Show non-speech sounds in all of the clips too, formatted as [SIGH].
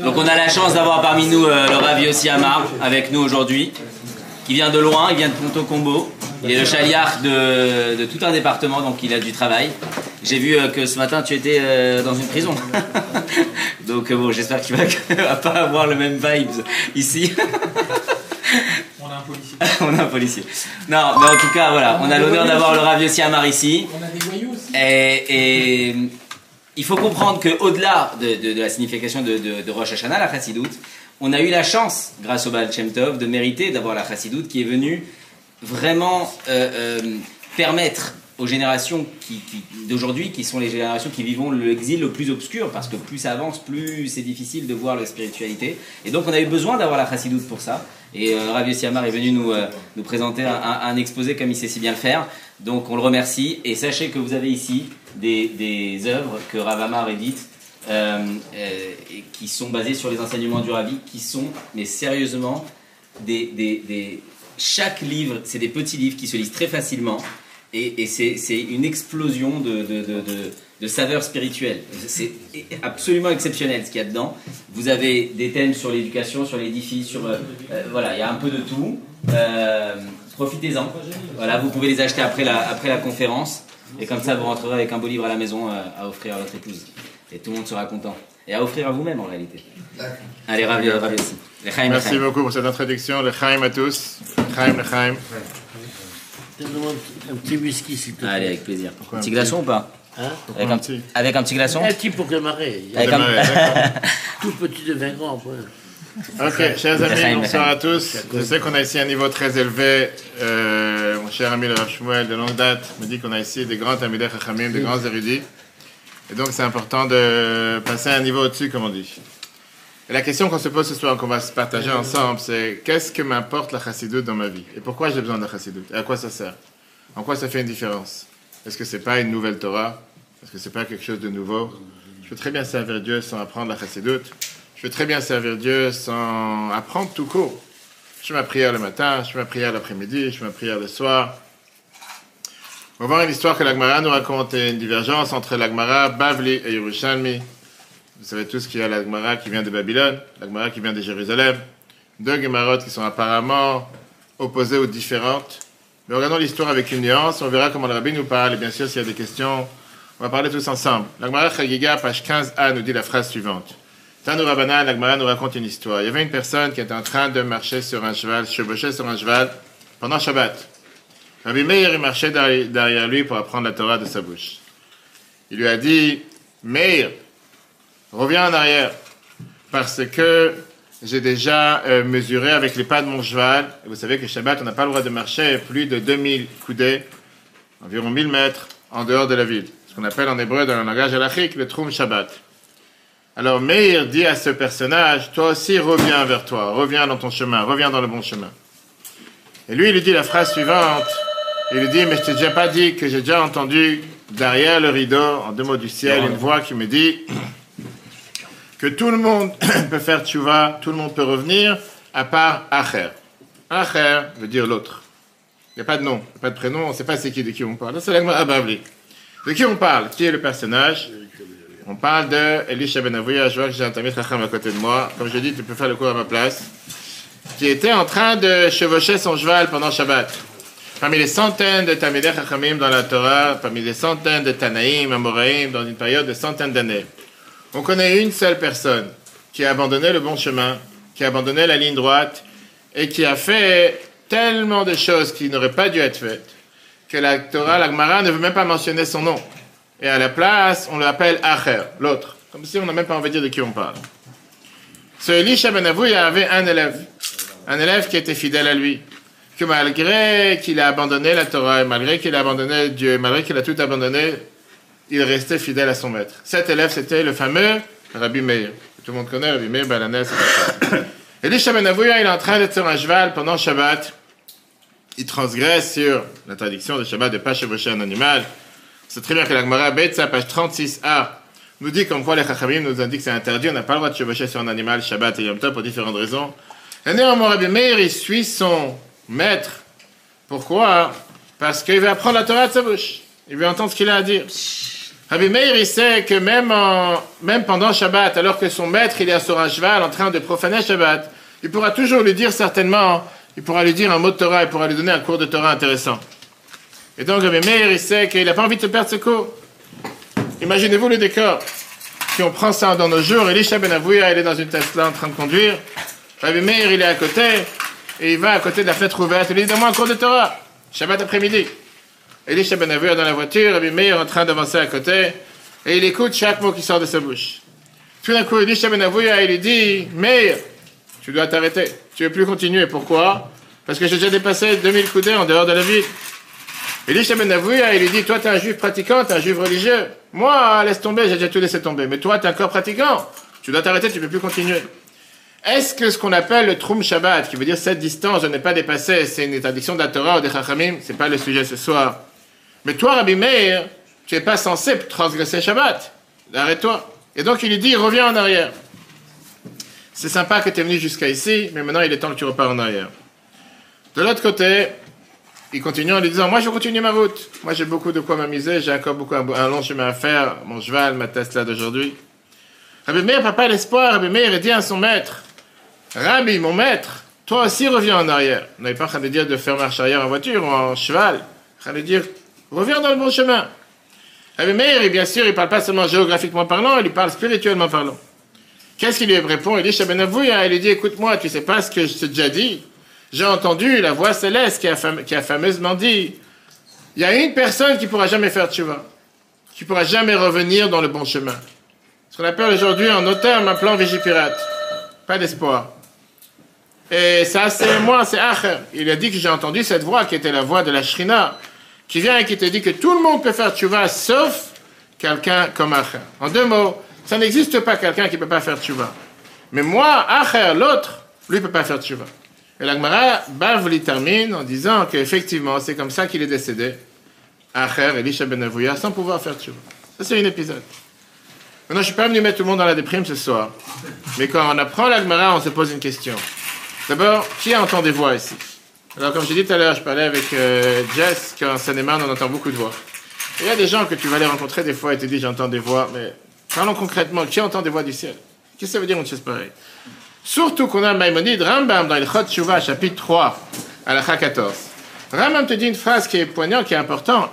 Donc on a la chance d'avoir parmi nous euh, le Rav Yossi Amar avec nous aujourd'hui, qui vient de loin, il vient de Ponto Combo. Il est le chaliard de, de tout un département, donc il a du travail. J'ai vu euh, que ce matin tu étais euh, dans une prison. [LAUGHS] donc euh, bon, j'espère que tu vas, [LAUGHS] vas pas avoir le même vibes ici. [LAUGHS] On a un policier. on a un policier. Non, mais en tout cas, voilà, on a l'honneur d'avoir le Rav Yossi Amar ici. On a des voyous aussi. Et, et il faut comprendre qu'au-delà de, la signification de, de, Rosh Hashanah, la Chassidoute, on a eu la chance, grâce au Baal Shem Tov, de mériter d'avoir la Chassidoute qui est venue vraiment euh, euh, permettre aux générations d'aujourd'hui, qui sont les générations qui vivent l'exil le plus obscur, parce que plus ça avance, plus c'est difficile de voir la spiritualité. Et donc on a eu besoin d'avoir la Chassidoute pour ça. Et euh, Rav Yossi Amar est venu nous, euh, présenter un exposé comme il sait si bien le faire. Donc on le remercie. Et sachez que vous avez ici des, œuvres que Rav Amar édite. euh, euh, qui sont basées sur les enseignements du Ravi, qui sont, mais sérieusement, des, chaque livre, c'est des petits livres qui se lisent très facilement, et, c'est une explosion de, de, de, saveurs spirituelles. C'est absolument exceptionnel ce qu'il y a dedans. Vous avez des thèmes sur l'éducation, sur l'édifice, sur... euh, voilà, il y a un peu de tout. Profitez-en. Voilà, vous pouvez les acheter après la conférence, et comme ça vous rentrerez avec un beau livre à la maison euh, à offrir à votre épouse. Et tout le monde sera content. Et à offrir à vous-même en réalité. Allez, ravi, ravi aussi. Merci beaucoup pour cette introduction. Le Chaim à tous. Chaim, le Chaim. Je te demande un petit whisky, s'il te plaît. Allez, avec plaisir. un petit glaçon ou pas Hein avec un un, petit avec un petit glaçon Un petit pour démarrer. Avec un-. Tout petit devient grand. après. Ok, chers amis, bonsoir à tous. Je sais qu'on a ici un niveau très élevé. Euh, mon cher ami le Shmuel de longue date me dit qu'on a ici des grands Tamilech Chachamim, des grands érudits. Et donc c'est important de passer à un niveau au-dessus, comme on dit. Et la question qu'on se pose ce soir, qu'on va se partager ensemble, c'est qu'est-ce que m'importe la chassidoute dans ma vie? Et pourquoi j'ai besoin de la chassidoute? Et à quoi ça sert? En quoi ça fait une différence? Est-ce que c'est pas une nouvelle Torah? Est-ce que c'est pas quelque chose de nouveau? Je peux très bien servir Dieu sans apprendre la chassidoute. Je peux très bien servir Dieu sans apprendre tout court. Je fais ma prière le matin, je fais ma prière l'après-midi, je fais ma prière le soir. On va voir une histoire que l'Agmara nous raconte, et une divergence entre l'Agmara, Bavli et Yerushalmi. Vous savez tous qu'il y a l'Agmara qui vient de Babylone, l'Agmara qui vient de Jérusalem. Deux Gemarot qui sont apparemment opposées ou différentes. Mais regardons l'histoire avec une nuance, on verra comment le rabbin nous parle, et bien sûr, s'il y a des questions, on va parler tous ensemble. L'Agmara Chagiga, page 15a, nous dit la phrase suivante. Tanu Rabbanan, l'Agmara nous raconte une histoire. Il y avait une personne qui était en train de marcher sur un cheval, chevaucher sur un cheval, pendant Shabbat. Rabbi Meir, marchait derrière lui pour apprendre la Torah de sa bouche. Il lui a dit, Meir, reviens en arrière, parce que j'ai déjà euh, mesuré avec les pas de mon cheval. Vous savez que Shabbat, on n'a pas le droit de marcher plus de 2000 coudées, environ 1000 mètres, en dehors de la ville. Ce qu'on appelle en hébreu, dans le langage halachique, le Troum Shabbat. Alors Meir dit à ce personnage, toi aussi reviens vers toi, reviens dans ton chemin, reviens dans le bon chemin. Et lui, il lui dit la phrase suivante, il lui dit, mais je t'ai déjà pas dit que j'ai déjà entendu derrière le rideau, en deux mots du ciel, une voix qui me dit que tout le monde [COUGHS] peut faire tchouva, tout le monde peut revenir, à part Acher. Acher veut dire l'autre. Il n'y a pas de nom, a pas de prénom, on ne sait pas c'est qui, de qui on parle. C'est. De qui on parle? Qui est le personnage? On parle de Elisha Ben je vois que j'ai un Tamil Chacham à côté de moi. Comme je dis, tu peux faire le cours à ma place. Qui était en train de chevaucher son cheval pendant Shabbat. Parmi les centaines de Tamilech Chachamim dans la Torah, parmi les centaines de Tanaïm, Amoraïm, dans une période de centaines d'années, on connaît une seule personne qui a abandonné le bon chemin, qui a abandonné la ligne droite et qui a fait tellement de choses qui n'auraient pas dû être faites que la Torah, la Gemara ne veut même pas mentionner son nom. Et à la place, on l'appelle Acher, l'autre. Comme si on n'a même pas envie de dire de qui on parle. Ce Elisha Ben Avouya avait un élève. Un élève qui était fidèle à lui. Que malgré qu'il a abandonné la Torah, et malgré qu'il a abandonné Dieu, et malgré qu'il a tout abandonné, il restait fidèle à son maître. Cet élève, c'était le fameux Rabbi Meir. Tout le monde connaît Rabbi Meir, Balanel, c'est ça. [COUGHS] Elisha Ben Avouya, il est en train d'être sur un cheval pendant Shabbat. Il transgresse sur l'interdiction de Shabbat de ne pas chevaucher un animal. C'est très bien que la Gemara Betsa, page 36a, nous dit comme quoi les Chachamim nous indiquent que c'est interdit, on n'a pas le droit de chevaucher sur un animal Shabbat et Yom Tov pour différentes raisons. Et néanmoins, Rabbi Meir, il suit son maître. Pourquoi? Parce qu'il veut apprendre la Torah de sa bouche. Il veut entendre ce qu'il a à dire. Rabbi Meir, il sait que même, en- même pendant Shabbat, alors que son maître, il est sur un cheval en train de profaner Shabbat, il pourra toujours lui dire certainement, il pourra lui dire un mot de Torah, il pourra lui donner un cours de Torah intéressant. Et donc Rabbi Meir, il sait qu'il n'a pas envie de perdre ce cours. Imaginez-vous le décor. Si on prend ça dans nos jours, Elisha Ben Avouya, il est dans une Tesla en train de conduire. Rabbi Meir, il est à côté, et il va à côté de la fenêtre ouverte. Il dit, donne-moi un cours de Torah. Shabbat après-midi. Elisha Ben Avouya dans la voiture, Rabbi Meir en train d'avancer à côté, et il écoute chaque mot qui sort de sa bouche. Tout d'un coup, Elisha Ben Avouya, il lui dit, Meir, tu dois t'arrêter. Tu ne veux plus continuer. Pourquoi? Parce que j'ai déjà dépassé 2000 coudées en dehors de la ville. Elisha Ben Avouya, il lui dit, toi, tu es un juif pratiquant, tu es un juif religieux. Moi, laisse tomber, j'ai déjà tout laissé tomber. Mais toi, tu es encore pratiquant. Tu dois t'arrêter, tu ne peux plus continuer. Est-ce que ce qu'on appelle le Troum Shabbat, qui veut dire cette distance, je n'ai pas dépassé, c'est une interdiction de la Torah ou des Chachamim? C'est pas le sujet ce soir. Mais toi, Rabbi Meir, tu n'es pas censé transgresser Shabbat. Arrête-toi. Et donc, il lui dit, reviens en arrière. C'est sympa que tu es venu jusqu'à ici, mais maintenant, il est temps que tu repars en arrière. De l'autre côté, il continue en lui disant, moi, je continue ma route. Moi, j'ai beaucoup de quoi m'amuser, j'ai encore beaucoup, un long chemin à faire, mon cheval, ma Tesla d'aujourd'hui. Rabbi Meir, papa l'espoir, Rabbi Meir, dit à son maître, Rabbi, mon maître, toi aussi reviens en arrière. On n'avait pas en train de dire de faire marche arrière en voiture ou en cheval. En train de dire, reviens dans le bon chemin. Rabbi Meir, et bien sûr, il ne parle pas seulement géographiquement parlant, il lui parle spirituellement parlant. Qu'est-ce qu'il lui répond? Il dit, Shabbat il lui dit, écoute-moi, tu sais pas ce que je t'ai déjà dit? J'ai entendu la voix céleste qui a, fameusement dit, il y a une personne qui pourra jamais faire tchouva, qui pourra jamais revenir dans le bon chemin. Ce qu'on appelle aujourd'hui en auteur un plan Vigipirate. Pas d'espoir. Et ça, c'est moi, c'est Acher. Il a dit que j'ai entendu cette voix qui était la voix de la Shrina, qui vient et qui te dit que tout le monde peut faire tchouva sauf quelqu'un comme Acher. En deux mots, ça n'existe pas quelqu'un qui ne peut pas faire tchouva. Mais moi, Acher, l'autre, lui ne peut pas faire tchouva. Et l'Agmara, Bavli termine en disant qu'effectivement, c'est comme ça qu'il est décédé. Acher, Elisha Ben Avouya, sans pouvoir faire tchouva. Ça, c'est un épisode. Maintenant, je ne suis pas venu mettre tout le monde dans la déprime ce soir. Mais quand on apprend l'Agmara, on se pose une question. D'abord, qui entend des voix ici? Alors, comme j'ai dit tout à l'heure, je parlais avec euh, Jess, qu'en on entend beaucoup de voix. Il y a des gens que tu vas les rencontrer des fois et te disent j'entends des voix, mais parlons concrètement, qui entend des voix du ciel? Qu'est-ce que ça veut dire une chose pareille? Surtout qu'on a Maïmonide, Rambam, dans le Chot Shuvah, chapitre 3, à la 14. Rambam te dit une phrase qui est poignante, qui est importante.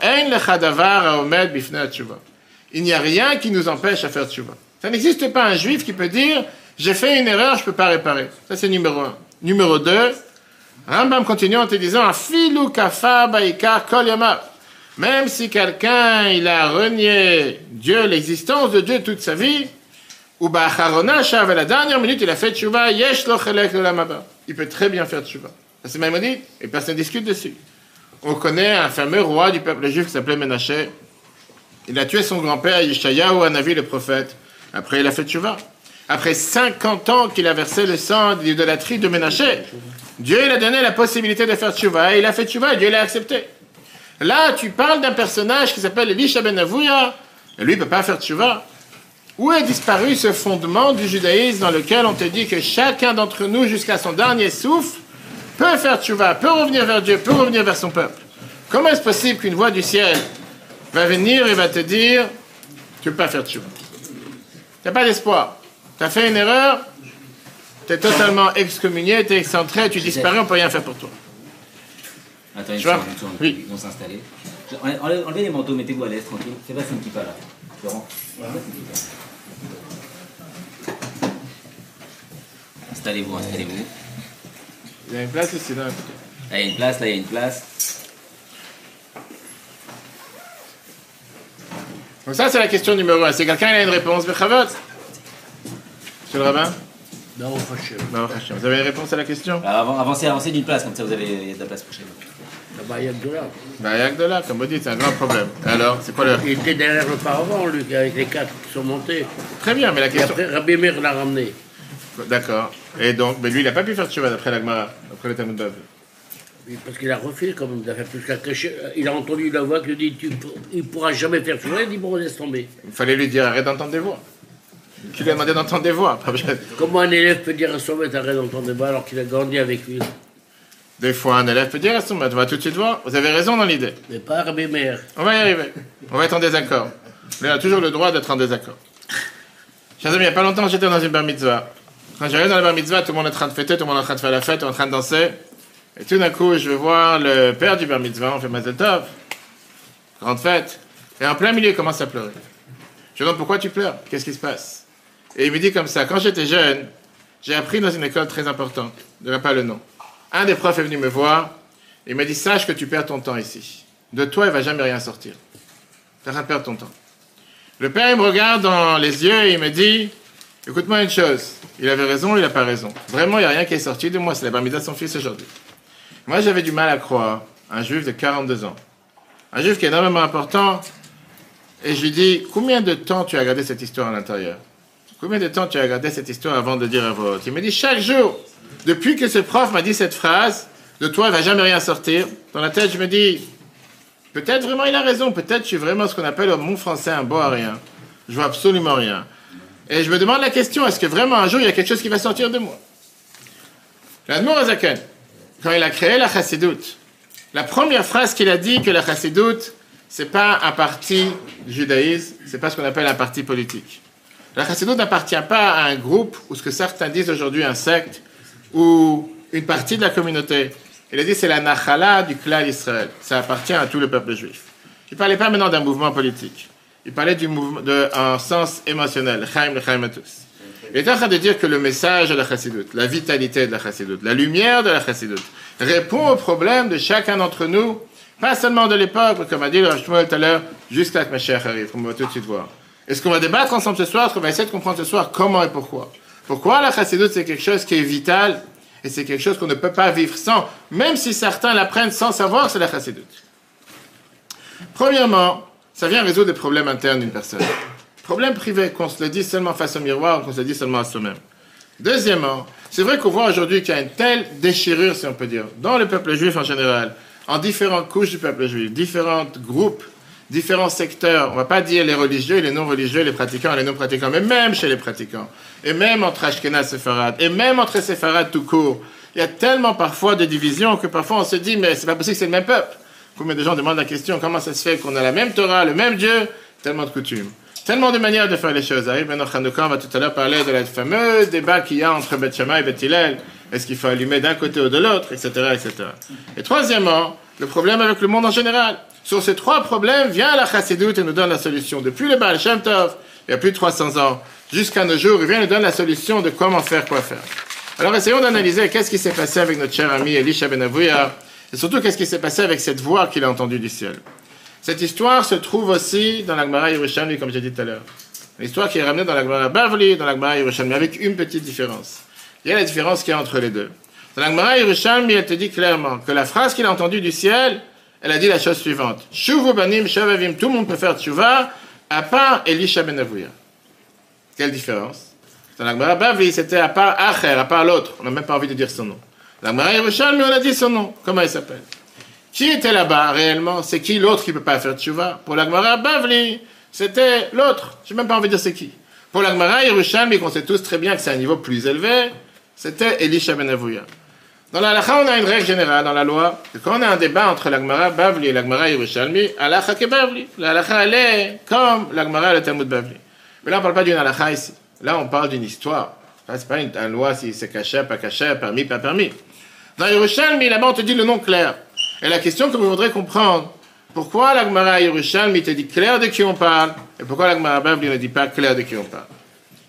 Il n'y a rien qui nous empêche à faire tshuva. Ça n'existe pas un juif qui peut dire j'ai fait une erreur, je ne peux pas réparer. Ça, c'est numéro un. Numéro deux, Rambam continue en te disant. Même si quelqu'un il a renié Dieu, l'existence de Dieu toute sa vie, ou ba'acharona shav, à la dernière minute il a fait tshuva, yesh lo chelek l'olam haba. Il peut très bien faire tshuva. C'est Maïmonide, et personne ne discute dessus. On connaît un fameux roi du peuple juif qui s'appelait Ménaché. Il a tué son grand-père Yeshayahu, un avis le prophète. Après, il a fait tchouva. Après 50 ans qu'il a versé le sang de l'idolâtrie de Ménaché, Dieu il a donné la possibilité de faire tchouva. Et il a fait tchouva et Dieu l'a accepté. Là, tu parles d'un personnage qui s'appelle Elisha Ben Avouya. Lui, il ne peut pas faire tchouva. Où est disparu ce fondement du judaïsme dans lequel on te dit que chacun d'entre nous, jusqu'à son dernier souffle, peut faire tchouva, peut revenir vers Dieu, peut revenir vers son peuple? Comment est-ce possible qu'une voix du ciel va venir et va te dire tu ne peux pas faire tchouva Tu n'as pas d'espoir. Tu as fait une erreur, tu es totalement excommunié, tu es excentré, tu disparais, on ne peut rien faire pour toi. Attends une Tu vois? seconde. Oui. Ils vont s'installer. Enlevez, les manteaux, mettez-vous à l'aise, tranquille. Fais pas un petit pas là. Laurent pas un petit pas. Installez-vous, installez-vous. Il y a une place ici, là. Là, il y a une place, là, il y a une place. Donc ça, c'est la question numéro un. Si quelqu'un a une réponse, Bechavot Monsieur le rabbin? Non, Hachem. Vous avez une réponse à la question? Alors, avant- avancez, avancez d'une place, comme ça vous avez de la place pour chez vous. Là-bas, il y a de là. Bah, il y a que de là, comme vous dites, c'est un grand problème. Alors, c'est quoi le... Il était derrière le paravent, lui, avec les quatre qui sont montés. Très bien, mais la Et question... après, Rabbi Meir l'a ramené. D'accord. Et donc, mais lui, il n'a pas pu faire tchouva d'après l'Agmara, d'après le Talmud Bavli. Oui, Parce qu'il a refait quand même d'affaire plus qu'à cacher. Il a entendu la voix qui lui dit tu, Il ne pourra jamais faire ça. Il dit Bon, laisse tomber. Il fallait lui dire arrête d'entendre des voix. Qui lui a demandé d'entendre des voix Comment un élève peut dire à son maître Arrête d'entendre des voix alors qu'il a grandi avec lui? Des fois, un élève peut dire à son maître, on va tout de suite voir. Vous avez raison dans l'idée. Mais pas Rabbi Meir. On va y arriver. On va être en désaccord. Mais on a toujours le droit d'être en désaccord. Chers amis, il n'y a pas longtemps, j'étais dans une bar mitzvah. Quand j'arrive dans la bar mitzvah, tout le monde est en train de fêter, tout le monde est en train de faire la fête, on est en train de danser. Et tout d'un coup, je vais voir le père du bar mitzvah, on fait Mazel Tov. Grande fête. Et en plein milieu, il commence à pleurer. Je lui demande pourquoi tu pleures? Qu'est-ce qui se passe? Et il me dit comme ça, quand j'étais jeune, j'ai appris dans une école très importante, je ne pas le nom. Un des profs est venu me voir, il m'a dit, sache que tu perds ton temps ici. De toi, il va jamais rien sortir. Tu vas perdre ton temps. Le père, il me regarde dans les yeux et il me dit, écoute-moi une chose, il avait raison, il n'a pas raison. Vraiment, il n'y a rien qui est sorti de moi, c'est la bar mitzvah de son fils aujourd'hui. Moi, j'avais du mal à croire un juif de 42 ans. Un juif qui est énormément important. Et je lui dis, combien de temps tu as regardé cette histoire à l'intérieur? Combien de temps tu as regardé cette histoire avant de dire à voix haute Il me dit, chaque jour, depuis que ce prof m'a dit cette phrase, de toi, il va jamais rien sortir. Dans la tête, je me dis, peut-être vraiment il a raison, peut-être je suis vraiment ce qu'on appelle au mon français un bon à rien. Je vois absolument rien. Et je me demande la question, est-ce que vraiment un jour il y a quelque chose qui va sortir de moi? L'Admour Azaken, quand il a créé la chassidoute, la première phrase qu'il a dit que la chassidoute, c'est pas un parti judaïsme, c'est pas ce qu'on appelle un parti politique. La chassidoute n'appartient pas à un groupe ou ce que certains disent aujourd'hui un secte ou une partie de la communauté. Il a dit c'est la nachala du clan d'Israël. Ça appartient à tout le peuple juif. Il ne parlait pas maintenant d'un mouvement politique. Il parlait d'un sens émotionnel. Chaim le Chaim tous. Il est en train de dire que le message de la chassidoute, la vitalité de la chassidoute, la lumière de la chassidoute, répond aux problèmes de chacun d'entre nous, pas seulement de l'époque, comme a dit le tout à l'heure, jusqu'à que ma chère arrive, qu'on va tout de suite voir. Et ce qu'on va débattre ensemble ce soir, ce qu'on va essayer de comprendre ce soir, comment et pourquoi? Pourquoi la chassidoute, c'est quelque chose qui est vital et c'est quelque chose qu'on ne peut pas vivre sans, même si certains l'apprennent sans savoir c'est la chassidoute? Premièrement, ça vient résoudre des problèmes internes d'une personne. Problème privé, qu'on se le dit seulement face au miroir, qu'on se le dit seulement à soi-même. Deuxièmement, c'est vrai qu'on voit aujourd'hui qu'il y a une telle déchirure, si on peut dire, dans le peuple juif en général, en différentes couches du peuple juif, différents groupes, différents secteurs. On ne va pas dire les religieux, les non-religieux, les pratiquants et les non-pratiquants, mais même chez les pratiquants, et même entre Ashkenaz et Séfarad, et même entre Séfarad tout court. Il y a tellement parfois de divisions que parfois on se dit, mais c'est pas possible que c'est le même peuple. Combien de gens demandent la question, comment ça se fait qu'on a la même Torah, le même Dieu, tellement de coutumes. Tellement de manières de faire les choses. Arrive maintenant on va tout à l'heure parler de la fameux débat qu'il y a entre Beth et Beth. Est-ce qu'il faut allumer d'un côté ou de l'autre, etc., etc. Et troisièmement, le problème avec le monde en général. Sur ces trois problèmes, vient la Chassidoute et nous donne la solution. Depuis le Baal Shem Tov, il y a plus de 300 ans, jusqu'à nos jours, il vient nous donne la solution de comment faire, quoi faire. Alors essayons d'analyser qu'est-ce qui s'est passé avec notre cher ami Elisha Ben Avouya, et surtout qu'est-ce qui s'est passé avec cette voix qu'il a entendue du ciel. Cette histoire se trouve aussi dans la Gemara Yerushalmi, comme j'ai dit tout à l'heure. L'histoire qui est ramenée dans la Gemara Bavli, dans la Gemara Yerushalmi, avec une petite différence. Il y a la différence qu'il y a entre les deux. Dans la Gemara Yerushalmi, elle te dit clairement que la phrase qu'il a entendue du ciel, elle a dit la chose suivante. Shuvu banim shavavim, tout le monde peut faire tshuva, à part Elisha ben. Quelle différence? Dans la Gemara Bavli, c'était à part Acher, à part l'autre. On n'a même pas envie de dire son nom. La Yerushalmi, on a dit son nom. Comment il s'appelle? Qui était là-bas réellement? C'est qui l'autre qui ne peut pas faire tchouva? Pour l'Agmara Bavli, c'était l'autre. Je n'ai même pas envie de dire c'est qui. Pour l'Agmara Yerushalmi, qu'on sait tous très bien que c'est un niveau plus élevé, c'était Elisha Ben Avouya. Dans la on a une règle générale dans la loi, que quand on a un débat entre l'Agmara Bavli et l'Agmara Yerushalmi, halakha ke Bavli. La elle est comme l'Agmara et le Talmud Bavli. Mais là, on ne parle pas d'une halakha ici. Là, on parle d'une histoire. Ce n'est pas une, une, loi si c'est caché, pas caché, permis, pas permis. Dans Yerushalmi, là-bas, on te dit le nom clair. Et la question que vous voudrez comprendre, pourquoi la Gemara Yerushalmi te dit clair de qui on parle, et pourquoi la Gemara Bavli ne dit pas clair de qui on parle?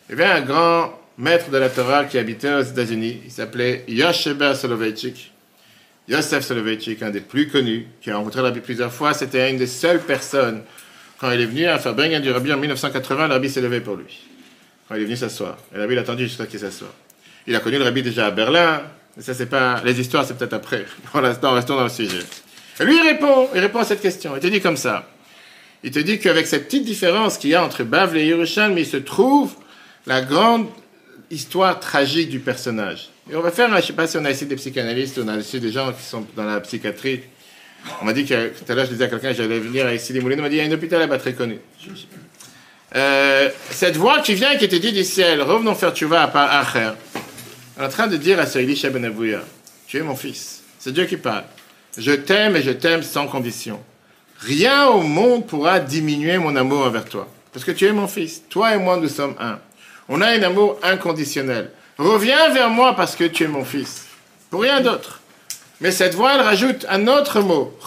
Y avait un grand maître de la Torah qui habitait aux États-Unis, il s'appelait Yosheber Soloveitchik. Yosef Soloveitchik, un des plus connus, qui a rencontré Rabbi plusieurs fois, c'était une des seules personnes, quand il est venu à Fabringen du Rabbi en 1980, le Rabbi s'est levé pour lui. Quand il est venu s'asseoir. Et le Rabbi l'a attendu jusqu'à qu'il s'assoie. Il a connu le Rabbi déjà à Berlin, mais ça, c'est pas. Les histoires, c'est peut-être après. [LAUGHS] Pour l'instant, restons dans le sujet. Et lui, il répond, il répond à cette question. Il te dit comme ça. Il te dit qu'avec cette petite différence qu'il y a entre Bavle et Yerushalmi, il se trouve la grande histoire tragique du personnage. Et on va faire, je ne sais pas si on a essayé des psychanalystes, on a essayé des gens qui sont dans la psychiatrie. On m'a dit que tout à l'heure, je disais à quelqu'un que j'allais venir ici des Moulines, on m'a dit il y a un hôpital là-bas très connu. Euh, cette voix qui vient, qui te dit du ciel, revenons faire tu vas à part Acher en train de dire à ce Elisha ben tu es mon fils. C'est Dieu qui parle. Je t'aime et je t'aime sans condition. Rien au monde pourra diminuer mon amour envers toi. Parce que tu es mon fils. Toi et moi, nous sommes un. On a un amour inconditionnel. Reviens vers moi parce que tu es mon fils. Pour rien d'autre. Mais cette voix, elle rajoute un autre mot.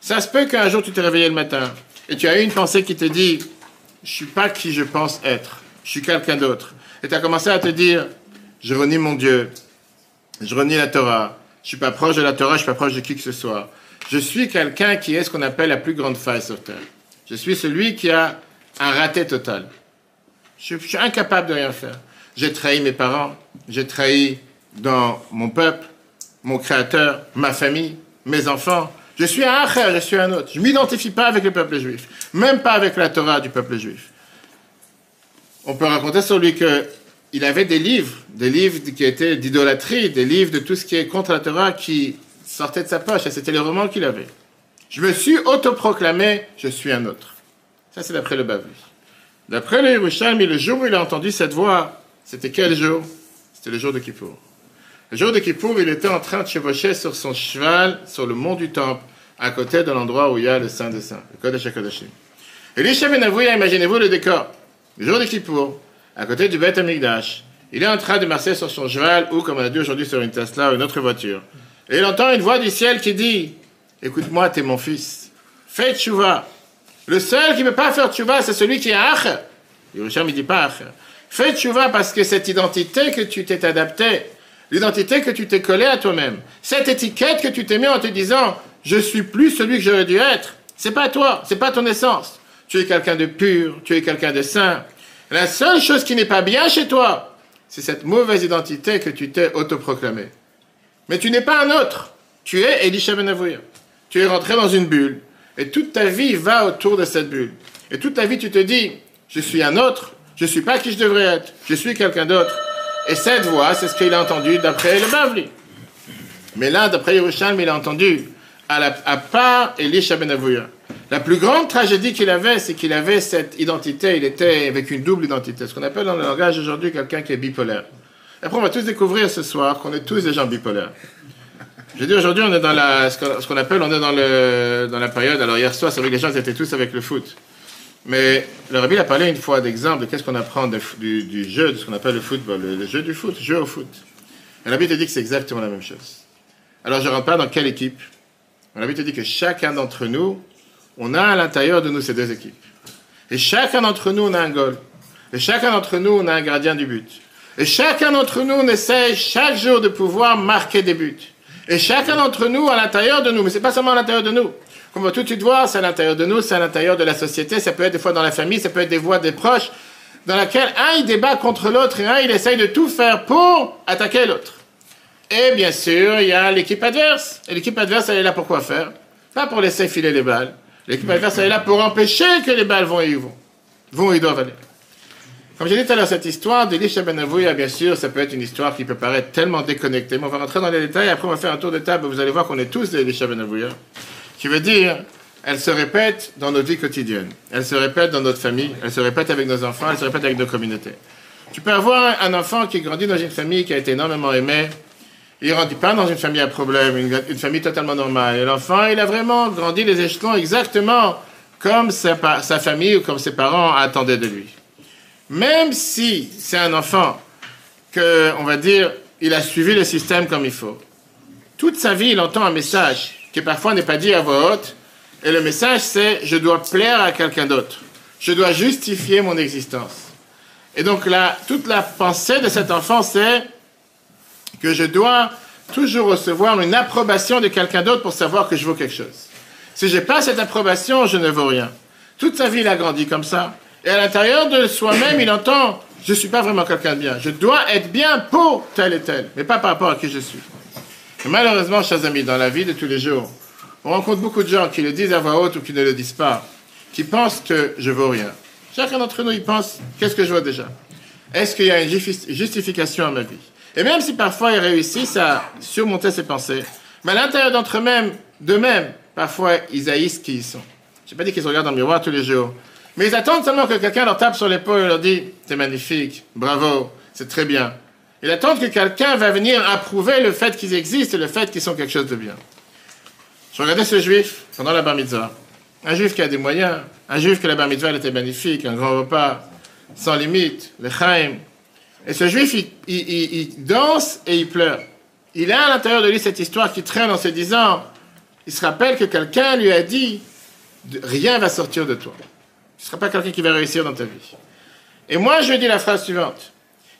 Ça se peut qu'un jour tu t'es réveillé le matin et tu as eu une pensée qui te dit Je suis pas qui je pense être. Je suis quelqu'un d'autre. Et tu as commencé à te dire Je renie mon Dieu. Je renie la Torah. Je suis pas proche de la Torah, je suis pas proche de qui que ce soit. Je suis quelqu'un qui est ce qu'on appelle la plus grande faille sur terre. Je suis celui qui a un raté total. Je, suis incapable de rien faire. J'ai trahi mes parents, j'ai trahi dans mon peuple, mon créateur, ma famille, mes enfants. Je suis un acher, je suis un autre. Je m'identifie pas avec le peuple juif, même pas avec la Torah du peuple juif. On peut raconter sur lui que il avait des livres, des livres qui étaient d'idolâtrie, des livres de tout ce qui est contre la Torah qui sortaient de sa poche, et c'était les romans qu'il avait. Je me suis autoproclamé, je suis un autre. Ça, c'est d'après le Bavli. D'après le Yerushalmi, le jour où il a entendu cette voix, c'était quel jour? C'était le jour de Kippour. Le jour de Kippour, il était en train de chevaucher sur son cheval sur le mont du Temple, à côté de l'endroit où il y a le Saint des Saints, le Kodesh HaKodashim. Elisha Ben imaginez-vous le décor. Le jour de Kippour, à côté du Beth Amikdash, il est en train de marcher sur son cheval ou, comme on a dit aujourd'hui, sur une Tesla ou une autre voiture. Et il entend une voix du ciel qui dit Écoute-moi, t'es mon fils. Fais tchouva. Le seul qui ne peut pas faire tchouva, c'est celui qui est acher. Yerushalm ne dit pas acher. Fais tchouva parce que cette identité que tu t'es adaptée, l'identité que tu t'es collée à toi-même, cette étiquette que tu t'es mis en te disant je suis plus celui que j'aurais dû être, c'est pas toi, c'est pas ton essence. Tu es quelqu'un de pur, tu es quelqu'un de saint. La seule chose qui n'est pas bien chez toi, c'est cette mauvaise identité que tu t'es autoproclamée. Mais tu n'es pas un autre. Tu es Elisha Ben Avouya. Tu es rentré dans une bulle. Et toute ta vie va autour de cette bulle. Et toute ta vie, tu te dis, je suis un autre. Je ne suis pas qui je devrais être. Je suis quelqu'un d'autre. Et cette voix, c'est ce qu'il a entendu d'après le Bavli. Mais là, d'après Yerushalmi, il a entendu, à, part Elisha Ben Avouya. La plus grande tragédie qu'il avait, c'est qu'il avait cette identité. Il était avec une double identité. Ce qu'on appelle dans le langage aujourd'hui quelqu'un qui est bipolaire. Après, on va tous découvrir ce soir qu'on est tous des gens bipolaires. Je dis aujourd'hui, on est dans la, ce qu'on appelle, on est dans, le, dans la période. Alors hier soir, c'est vrai que les gens étaient tous avec le foot. Mais le rabbi a parlé une fois d'exemple de qu'est-ce qu'on apprend du, jeu, de ce qu'on appelle le football, le, le jeu du foot, jeu au foot. Et le rabbi te dit que c'est exactement la même chose. Alors je ne rentre pas dans quelle équipe. Le rabbi te dit que chacun d'entre nous, on a à l'intérieur de nous ces deux équipes. Et chacun d'entre nous, on a un goal. Et chacun d'entre nous, on a un gardien du but. Et chacun d'entre nous, on essaie chaque jour de pouvoir marquer des buts. Et chacun d'entre nous, à l'intérieur de nous, mais c'est pas seulement à l'intérieur de nous. Comme on va tout de suite voir, c'est à l'intérieur de nous, c'est à l'intérieur de la société, ça peut être des fois dans la famille, ça peut être des voix des proches, dans laquelle un, il débat contre l'autre et un, il essaye de tout faire pour attaquer l'autre. Et bien sûr, il y a l'équipe adverse. Et l'équipe adverse, elle est là pour quoi faire? Pas pour laisser filer les balles. L'équipe adverse, est là pour empêcher que les balles vont et vont. Vont et doivent aller. Comme j'ai dit tout à l'heure, cette histoire d'Elisha Ben Avouya, bien sûr, ça peut être une histoire qui peut paraître tellement déconnectée, mais on va rentrer dans les détails, après on va faire un tour de table, vous allez voir qu'on est tous des Elisha Ben Avouya, qui veut dire, elle se répète dans notre vie quotidienne, elle se répète dans notre famille, elle se répète avec nos enfants, elle se répète avec nos communautés. Tu peux avoir un enfant qui grandit dans une famille qui a été énormément aimée, il grandit pas dans une famille à problème, une, famille totalement normale. Et l'enfant, il a vraiment grandi les échelons exactement comme sa, sa famille ou comme ses parents attendaient de lui. Même si c'est un enfant que, on va dire, il a suivi le système comme il faut. Toute sa vie, il entend un message qui parfois n'est pas dit à voix haute. Et le message, c'est je dois plaire à quelqu'un d'autre. Je dois justifier mon existence. Et donc là, toute la pensée de cet enfant, c'est que je dois toujours recevoir une approbation de quelqu'un d'autre pour savoir que je vaux quelque chose. Si j'ai pas cette approbation, je ne vaux rien. Toute sa vie, il a grandi comme ça. Et à l'intérieur de soi-même, il entend, je suis pas vraiment quelqu'un de bien. Je dois être bien pour tel et tel, mais pas par rapport à qui je suis. Et malheureusement, chers amis, dans la vie de tous les jours, on rencontre beaucoup de gens qui le disent à voix haute ou qui ne le disent pas, qui pensent que je vaux rien. Chacun d'entre nous, il pense, qu'est-ce que je vois déjà? Est-ce qu'il y a une justi- justification à ma vie? Et même si parfois ils réussissent à surmonter ces pensées, mais à l'intérieur d'entre eux-mêmes, d'eux-mêmes, parfois ils haïssent qui ils sont. Je n'ai pas dit qu'ils se regardent dans le miroir tous les jours, mais ils attendent seulement que quelqu'un leur tape sur l'épaule et leur dit T'es magnifique, bravo, c'est très bien. Ils attendent que quelqu'un va venir approuver le fait qu'ils existent et le fait qu'ils sont quelque chose de bien. Je regardais ce juif pendant la bar mitzvah. Un juif qui a des moyens, un juif que la bar mitzvah était magnifique, un grand repas, sans limite, le chaim. Et ce juif, il, danse et il pleure. Il a à l'intérieur de lui cette histoire qui traîne en se disant, il se rappelle que quelqu'un lui a dit, rien va sortir de toi. Tu ne seras pas quelqu'un qui va réussir dans ta vie. Et moi, je dis la phrase suivante.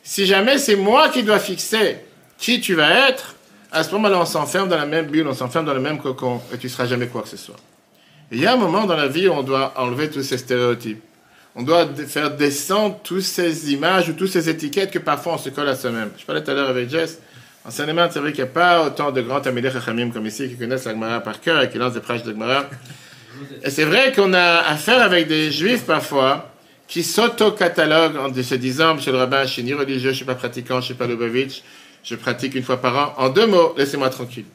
Si jamais c'est moi qui dois fixer qui tu vas être, à ce moment-là, on s'enferme dans la même bulle, on s'enferme dans le même cocon, et tu ne seras jamais quoi que ce soit. Il y a un moment dans la vie où on doit enlever tous ces stéréotypes. On doit faire descendre toutes ces images ou toutes ces étiquettes que parfois on se colle à soi-même. Je parlais tout à l'heure avec Jess. En Seine-et-Marne, c'est vrai qu'il n'y a pas autant de grands Tamilés Chachamim comme ici qui connaissent la Gemara par cœur et qui lancent des prêches de Gemara. Et c'est vrai qu'on a affaire avec des juifs parfois qui s'auto-cataloguent en se disant, Monsieur le rabbin, je suis ni religieux, je ne suis pas pratiquant, je ne suis pas Lubavitch, je pratique une fois par an. En deux mots, laissez-moi tranquille.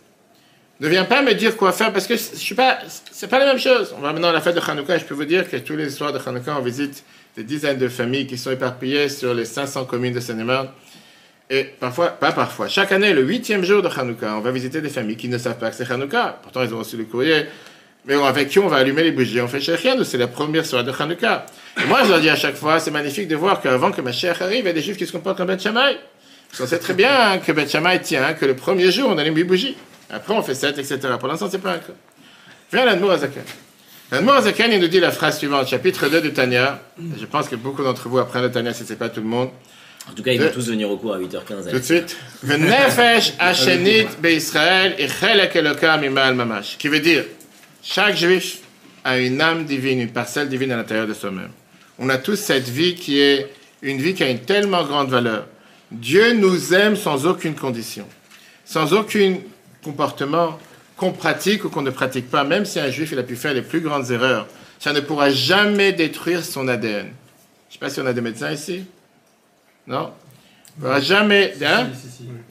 Ne viens pas me dire quoi faire parce que je suis pas, c'est pas la même chose. On va maintenant à la fête de Hanouka et je peux vous dire que tous les soirs de Hanouka, on visite des dizaines de familles qui sont éparpillées sur les 500 communes de Seine-et-Marne. Et parfois, pas parfois, chaque année, le huitième jour de Hanouka, on va visiter des familles qui ne savent pas que c'est Hanouka. Pourtant, ils ont reçu le courrier. Mais avec qui on va allumer les bougies? On fait Shechian ou c'est la première soirée de Hanouka? Et moi, je leur dis à chaque fois, c'est magnifique de voir qu'avant que ma chère arrive, il y a des juifs qui se comportent comme Beth Shammai. Parce qu'on sait très bien hein, que Beth Shammai tient que le premier jour, on allume les bougies. Après, on fait 7, etc. Pour l'instant, c'est pas un cas. Viens l'Admour Azakan. L'Admour Azakan, il nous dit la phrase suivante, chapitre 2 de Tanya. Je pense que beaucoup d'entre vous apprennent le Tanya, si ce n'est pas tout le monde. En tout cas, ils vont tous venir au cours à 8h15. Tout de suite. V'nefesh hashenit [LAUGHS] be'Israël ichelek elokam imal mamash. Qui veut dire, chaque juif a une âme divine, une parcelle divine à l'intérieur de soi-même. On a tous cette vie qui est une vie qui a une tellement grande valeur. Dieu nous aime sans aucune condition, sans aucun comportement qu'on pratique ou qu'on ne pratique pas, même si un juif il a pu faire les plus grandes erreurs, ça ne pourra jamais détruire son ADN. Je ne sais pas si on a des médecins ici. Non? Il ne pourra jamais. hein?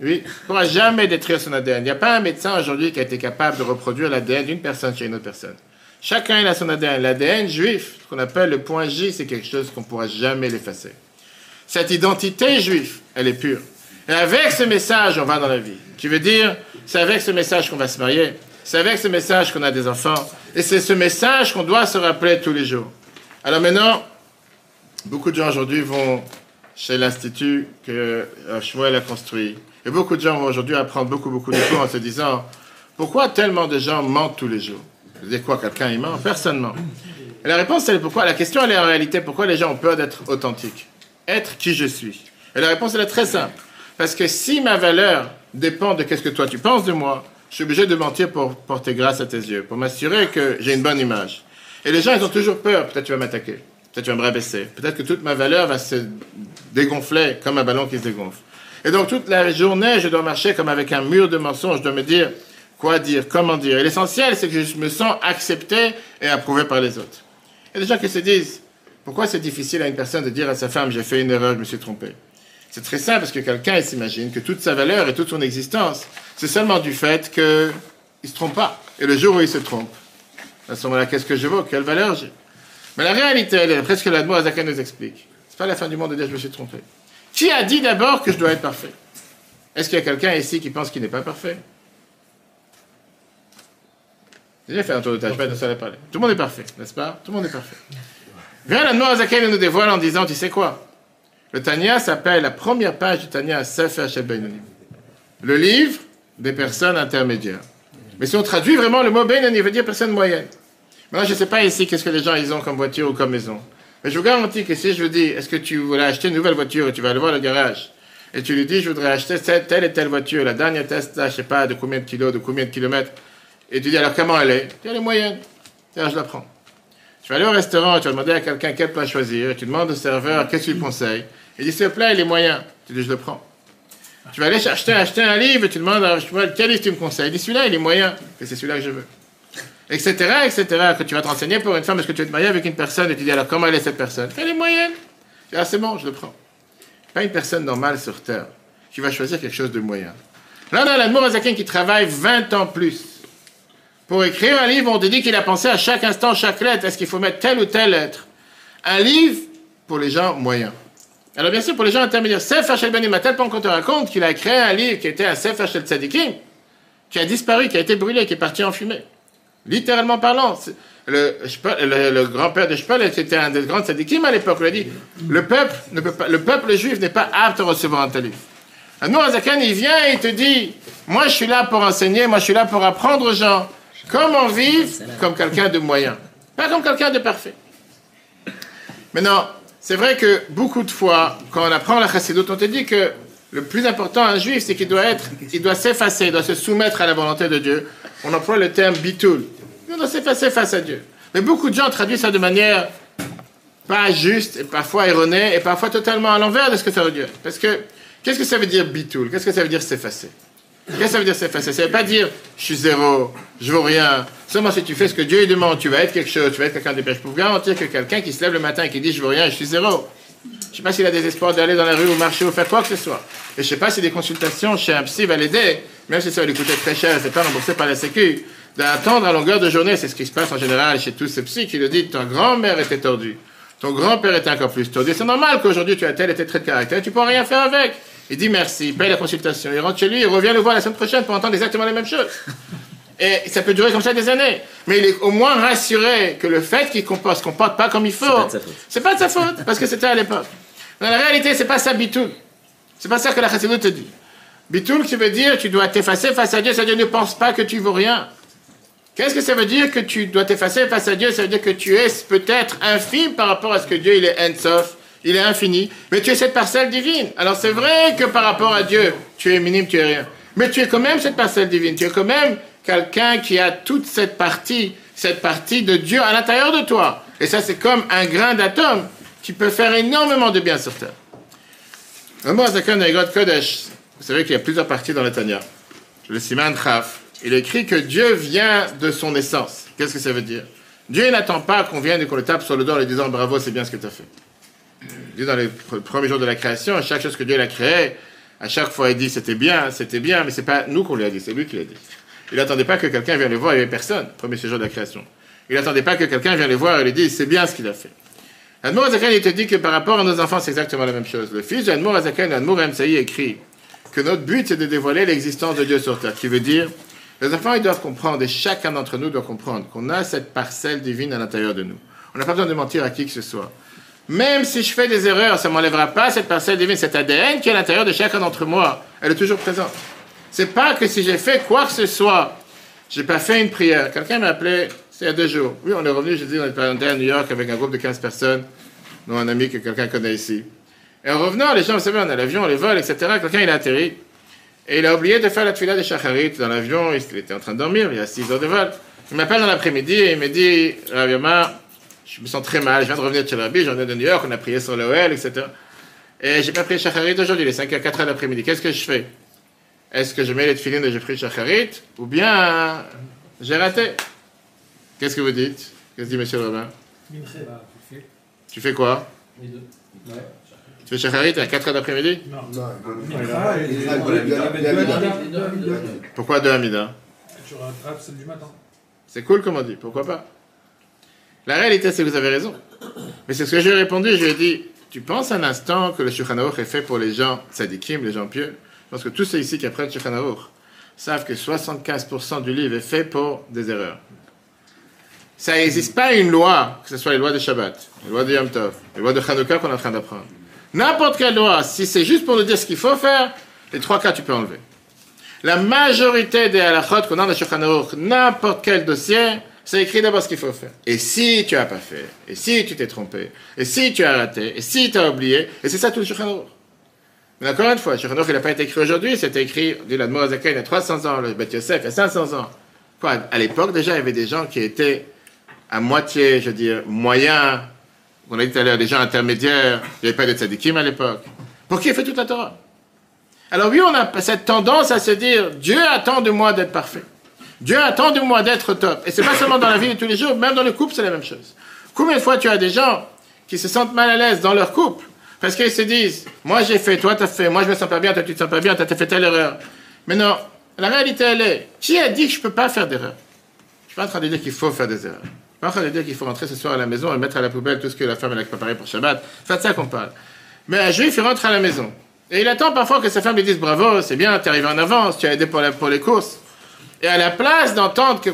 Oui, il pourra jamais détruire son ADN. Il n'y a pas un médecin aujourd'hui qui a été capable de reproduire l'ADN d'une personne chez une autre personne. Chacun il a son ADN. L'ADN juif, ce qu'on appelle le point J, c'est quelque chose qu'on ne pourra jamais l'effacer. Cette identité juive, elle est pure. Et avec ce message, on va dans la vie. Qui veut dire, c'est avec ce message qu'on va se marier. C'est avec ce message qu'on a des enfants. Et c'est ce message qu'on doit se rappeler tous les jours. Alors maintenant, beaucoup de gens aujourd'hui vont chez l'Institut que euh, Shmuel a construit. Et beaucoup de gens vont aujourd'hui apprendre beaucoup, beaucoup de cours en se disant pourquoi tellement de gens mentent tous les jours? Vous dites quoi Quelqu'un il ment? Personne ment. Et la réponse, c'est pourquoi? La question, elle est en réalité pourquoi les gens ont peur d'être authentiques? Être qui je suis? Et la réponse, elle est très simple. Parce que si ma valeur dépend de qu'est-ce que toi tu penses de moi, je suis obligé de mentir pour porter grâce à tes yeux, pour m'assurer que j'ai une bonne image. Et les gens, ils ont toujours peur. Peut-être tu vas m'attaquer. Peut-être tu vas me rabaisser. Peut-être que toute ma valeur va se dégonfler comme un ballon qui se dégonfle. Et donc toute la journée, je dois marcher comme avec un mur de mensonges. Je dois me dire quoi dire, comment dire. Et l'essentiel, c'est que je me sens accepté et approuvé par les autres. Il y a des gens qui se disent, pourquoi c'est difficile à une personne de dire à sa femme, j'ai fait une erreur, je me suis trompé? C'est très simple parce que quelqu'un, s'imagine que toute sa valeur et toute son existence, c'est seulement du fait qu'il ne se trompe pas. Et le jour où il se trompe, à ce moment-là, qu'est-ce que je vaux? Quelle valeur j'ai? Mais la réalité, elle est presque la Azaka nous explique. C'est pas la fin du monde de dire je me suis trompé. Qui a dit d'abord que je dois être parfait? Est-ce qu'il y a quelqu'un ici qui pense qu'il n'est pas parfait? J'ai déjà fait un tour de tâche, pas de à parler. Tout le monde est parfait, n'est-ce pas? Tout le monde est parfait. Viens la Azaka nous dévoile en disant, tu sais quoi? Le Tanya s'appelle, la première page du Tanya, Sefer Shel Beinonim. Le livre des personnes intermédiaires. Mais si on traduit vraiment le mot Benoni, il veut dire personne moyenne. Maintenant, je ne sais pas ici qu'est-ce que les gens ils ont comme voiture ou comme maison. Mais je vous garantis que si je vous dis, est-ce que tu voulais acheter une nouvelle voiture et tu vas aller voir le garage, et tu lui dis, je voudrais acheter telle et telle voiture, la dernière Tesla, je sais pas, de combien de kilos, de combien de kilomètres, et tu dis, alors comment elle est? Tu dis, elle est moyenne. Alors, je la prends. Tu vas aller au restaurant, tu vas demander à quelqu'un quel plat choisir, et tu demandes au serveur, qu'est-ce qu'il conseille? Il dit, ce plat, il est moyen. Tu dis, je le prends. Tu vas aller acheter, acheter un livre, et tu demandes, Shmuel, quel livre tu me conseilles? Il dit, celui-là, il est moyen, et c'est celui-là que je veux etc., etc., que tu vas te renseigner pour une femme, est-ce que tu vas te marier avec une personne, et tu dis alors comment elle est cette personne? Elle est moyenne. Dis, ah c'est bon, je le prends. Pas une personne normale sur Terre qui va choisir quelque chose de moyen. Là, on a l'Admour Azakin qui travaille 20 ans plus. Pour écrire un livre, on te dit qu'il a pensé à chaque instant, chaque lettre, est-ce qu'il faut mettre telle ou telle lettre Un livre pour les gens moyens. Alors bien sûr, pour les gens intermédiaires, Sefer Shel Benim, à tel point qu'on te raconte qu'il a créé un livre qui était un Sefer Shel Tzadikim, qui a disparu, qui a été brûlé, qui est parti en fumée. Littéralement parlant. Le, grand-père de Shpal était un des grands sadikim à l'époque. Il a dit le peuple juif n'est pas apte à recevoir un talif. Nous, Azakan, il vient et il te dit Moi, je suis là pour enseigner, moi, je suis là pour apprendre aux gens comment vivre comme quelqu'un de moyen, pas comme quelqu'un de parfait. Maintenant, c'est vrai que beaucoup de fois, quand on apprend la chassidoute, on te dit que le plus important à un juif, c'est qu'il doit être, il doit s'effacer, il doit se soumettre à la volonté de Dieu. On emploie le terme bitul. Il doit s'effacer face à Dieu. Mais beaucoup de gens traduisent ça de manière pas juste, et parfois erronée, et parfois totalement à l'envers de ce que ça veut dire. Parce que, qu'est-ce que ça veut dire bitul Qu'est-ce que ça veut dire s'effacer? Qu'est-ce que ça veut dire s'effacer Ça veut pas dire je suis zéro, je vaux rien. Seulement si tu fais ce que Dieu lui demande, tu vas être quelque chose, tu vas être quelqu'un de pêche. Je peux vous garantir que quelqu'un qui se lève le matin et qui dit je vaux rien, je suis zéro. Je sais pas s'il a des espoirs d'aller dans la rue ou marcher ou faire quoi que ce soit. Et je sais pas si des consultations chez un psy va l'aider, même si ça va lui coûter très cher, c'est pas remboursé par la Sécu, d'attendre à longueur de journée. C'est ce qui se passe en général chez tous ces psys qui le disent ta grand-mère était tordue. Ton grand-père était encore plus tordu. C'est normal qu'aujourd'hui tu as tel et tel trait de caractère, tu peux rien faire avec. Il dit merci, paye la consultation, il rentre chez lui, il revient le voir la semaine prochaine pour entendre exactement les mêmes choses. [LAUGHS] Et ça peut durer comme ça des années. Mais il est au moins rassuré que le fait qu'il comporte, se comporte pas comme il faut, pas de sa faute. c'est pas de sa faute, parce que c'était à l'époque. Dans la réalité, c'est pas ça bitoul. C'est pas ça que la chassidut te dit. Bitoul, qui veut dire tu dois t'effacer face à Dieu, ça veut dire ne pense pas que tu vaux rien. Qu'est-ce que ça veut dire que tu dois t'effacer face à Dieu Ça veut dire que tu es peut-être infime par rapport à ce que Dieu, il est ensof, il est infini, mais tu es cette parcelle divine. Alors c'est vrai que par rapport à Dieu, tu es minime, tu es rien. Mais tu es quand même cette parcelle divine, tu es quand même quelqu'un qui a toute cette partie, cette partie de Dieu à l'intérieur de toi. Et ça, c'est comme un grain d'atome qui peut faire énormément de bien sur terre. Le mot Kodesh, vous savez qu'il y a plusieurs parties dans le Tanya. Le Siman Chaf, il écrit que Dieu vient de son essence. Qu'est-ce que ça veut dire? Dieu n'attend pas qu'on vienne et qu'on le tape sur le dos en lui disant bravo, c'est bien ce que tu as fait. Dit dans les pr- premiers jours de la création, à chaque chose que Dieu a créée, à chaque fois il dit c'était bien, c'était bien, mais c'est pas nous qu'on lui a dit, c'est lui qui l'a dit. Il n'attendait pas que quelqu'un vienne le voir, il n'y avait personne, premier séjour de la création. Il n'attendait pas que quelqu'un vienne le voir et lui dise c'est bien ce qu'il a fait. Admour Azakan, il te dit que par rapport à nos enfants, c'est exactement la même chose. Le fils d'Admour Azakan, Admour Emsaï, écrit que notre but, c'est de dévoiler l'existence de Dieu sur terre, qui veut dire, les enfants, ils doivent comprendre, et chacun d'entre nous doit comprendre, qu'on a cette parcelle divine à l'intérieur de nous. On n'a pas besoin de mentir à qui que ce soit. Même si je fais des erreurs, ça ne m'enlèvera pas cette parcelle divine, cet ADN qui est à l'intérieur de chacun d'entre moi. Elle est toujours présente. C'est pas que si j'ai fait quoi que ce soit, j'ai pas fait une prière. Quelqu'un m'a appelé, c'est il y a deux jours. Oui, on est revenu, je dis, on est à New York avec un groupe de 15 personnes, dont un ami que quelqu'un connaît ici. Et en revenant, les gens, vous savez, on a l'avion, les vols, etc. Quelqu'un, il a atterri. Et il a oublié de faire la tefila des shacharit dans l'avion. Il était en train de dormir, il y a 6 heures de vol. Il m'appelle dans l'après-midi et il me dit, Rav je me sens très mal, je viens de revenir de Rabbi, j'en ai de New York, on a prié sur l'OL, etc. Et j'ai pas pris shacharit aujourd'hui, il est 5 à 4 heures l'après-midi. Qu'est-ce que je fais? Est-ce que je mets les tefilines et je prie shacharit Ou bien j'ai raté? Qu'est-ce que vous dites? Qu'est-ce que dit monsieur le rabbin bah, tu fais. Tu fais quoi? Les deux. Ouais. Tu fais shacharit à 4 heures d'après-midi? Non. Pourquoi deux Hamida? Tu rattrapes celle du matin. C'est cool comme on dit, pourquoi pas? La réalité, c'est que vous avez raison. Mais c'est ce que je lui ai répondu, je lui ai dit, tu penses un instant que le Shulchan est fait pour les gens tzadikim, les gens pieux? Parce que tous ceux ici qui apprennent le Shulchan savent que 75% du livre est fait pour des erreurs. Ça n'existe pas une loi, que ce soit les lois de Shabbat, les lois de Yom Tov, les lois de Hanouka qu'on est en train d'apprendre. N'importe quelle loi, si c'est juste pour nous dire ce qu'il faut faire, les trois cas tu peux enlever. La majorité des halachot qu'on a dans le n'importe quel dossier, c'est écrit d'abord ce qu'il faut faire. Et si tu as pas fait, et si tu t'es trompé, et si tu as raté, et si tu as oublié, et c'est ça tout le Shulchan. Mais encore une fois, le Shulchan il n'a pas été écrit aujourd'hui, c'était écrit, dit l'Admor Azaka, il y a 300 ans, le Beth Yosef, il y a 500 ans. Quoi, à l'époque, déjà, il y avait des gens qui étaient à moitié, je veux dire, moyens, on a dit tout à l'heure, des gens intermédiaires, il n'y avait pas de tzadikim à l'époque. Pour qui il fait toute la Torah? Alors oui, on a cette tendance à se dire, Dieu attend de moi d'être parfait. Dieu attend de moi d'être top. Et c'est pas seulement dans la vie de tous les jours, même dans le couple, c'est la même chose. Combien de fois tu as des gens qui se sentent mal à l'aise dans leur couple parce qu'ils se disent, moi j'ai fait, toi t'as fait, moi je me sens pas bien, toi tu te sens pas bien, t'as fait telle erreur. Mais non, la réalité elle est, qui a dit que je peux pas faire d'erreur? Je suis pas en train de dire qu'il faut faire des erreurs. Je suis pas en train de dire qu'il faut rentrer ce soir à la maison et mettre à la poubelle tout ce que la femme elle a préparé pour Shabbat. C'est de ça qu'on parle. Mais un juif, il rentre à la maison. Et il attend parfois que sa femme lui dise bravo, c'est bien, tu arrivé en avance, tu as aidé pour les courses. Et à la place d'entendre que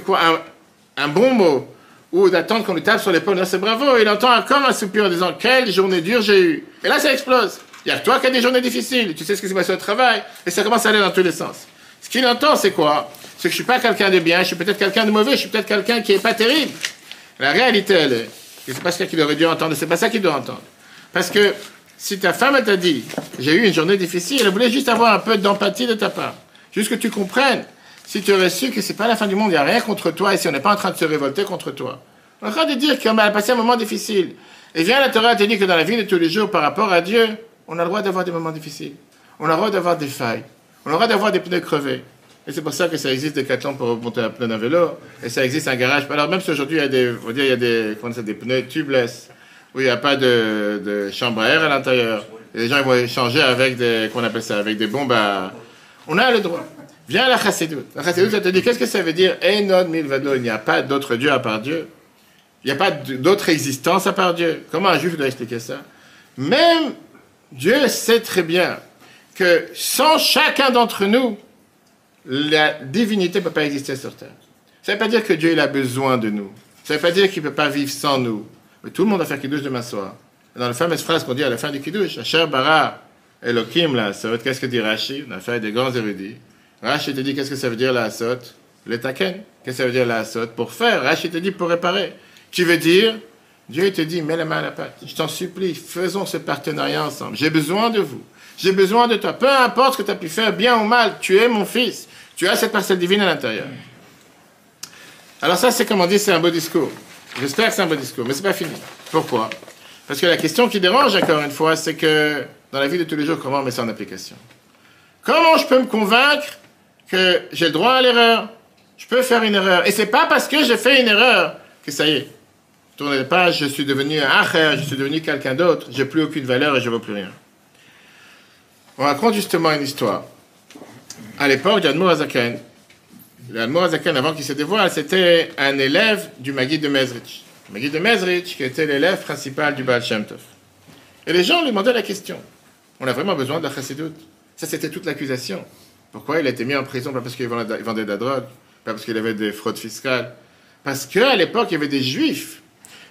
un, bon mot, ou d'attendre qu'on lui tape sur l'épaule, non, c'est bravo. Il entend comme un soupir en disant Quelle journée dure j'ai eue. Et là, ça explose. Il y a toi qui as des journées difficiles. Tu sais ce qui s'est passé au travail. Et ça commence à aller dans tous les sens. Ce qu'il entend, c'est quoi? C'est que je suis pas quelqu'un de bien, je suis peut-être quelqu'un de mauvais, je suis peut-être quelqu'un qui est pas terrible. La réalité, elle est. Et c'est pas ça qu'il aurait dû entendre, c'est pas ça qu'il doit entendre. Parce que si ta femme t'a dit J'ai eu une journée difficile, elle voulait juste avoir un peu d'empathie de ta part. Juste que tu comprennes. Si tu aurais su que c'est pas la fin du monde, il n'y a rien contre toi, et si on n'est pas en train de se révolter contre toi. On est en train de dire qu'elle a passé un moment difficile. Et vient la Torah te dit que dans la vie de tous les jours, par rapport à Dieu, on a le droit d'avoir des moments difficiles. On a le droit d'avoir des failles. On a le droit d'avoir des pneus crevés. Et c'est pour ça que ça existe des cartons pour remonter un pneu d'un vélo. Et ça existe un garage. Alors même si aujourd'hui il y a des, il des, ça, des pneus tubeless, où il n'y a pas de, chambre à air à l'intérieur. Les gens vont échanger avec des, qu'on avec des bombes à... On a le droit. Viens à la chassidoute. La chassidoute, ça te dit, qu'est-ce que ça veut dire? Enon milvado, il n'y a pas d'autre Dieu à part Dieu. Il n'y a pas d'autre existence à part Dieu. Comment un juif doit expliquer ça? Même Dieu sait très bien que sans chacun d'entre nous, la divinité ne peut pas exister sur terre. Ça ne veut pas dire que Dieu il a besoin de nous. Ça ne veut pas dire qu'il ne peut pas vivre sans nous. Tout le monde va faire Kiddush demain soir. Dans la fameuse phrase qu'on dit à la fin du Kiddush, Asher bara Elohim la asot, qu'est-ce que dit Rashi? On a fait des grands érudits. Rashi te dit qu'est-ce que ça veut dire la asot Le taken. Qu'est-ce que ça veut dire la asot Pour faire. Rashi te dit pour réparer. Qui veut dire Dieu te dit mets la main à la pâte. Je t'en supplie, faisons ce partenariat ensemble. J'ai besoin de vous. J'ai besoin de toi. Peu importe ce que tu as pu faire, bien ou mal, tu es mon fils. Tu as cette parcelle divine à l'intérieur. Alors ça, c'est comme on dit, c'est un beau discours. J'espère que c'est un beau discours, mais c'est pas fini. Pourquoi? Parce que la question qui dérange, encore une fois, c'est que dans la vie de tous les jours, comment on met ça en application? Comment je peux me convaincre que j'ai le droit à l'erreur Je peux faire une erreur. Et c'est pas parce que j'ai fait une erreur que ça y est. Tournez la page, je suis devenu un acher, je suis devenu quelqu'un d'autre, j'ai plus aucune valeur et je ne vaux plus rien. On raconte justement une histoire. À l'époque d'Admour Azaken, l'Admour Azaken, avant qu'il se dévoile, c'était un élève du Maguide de Mezrich. Le Maguide de Mezrich, qui était l'élève principal du Baal Shem Tov. Et les gens lui demandaient la question. On a vraiment besoin de la chassidoute Ça, c'était toute l'accusation. Pourquoi il a été mis en prison? Pas parce qu'il vendait de la drogue, pas parce qu'il avait des fraudes fiscales. Parce qu'à l'époque, il y avait des juifs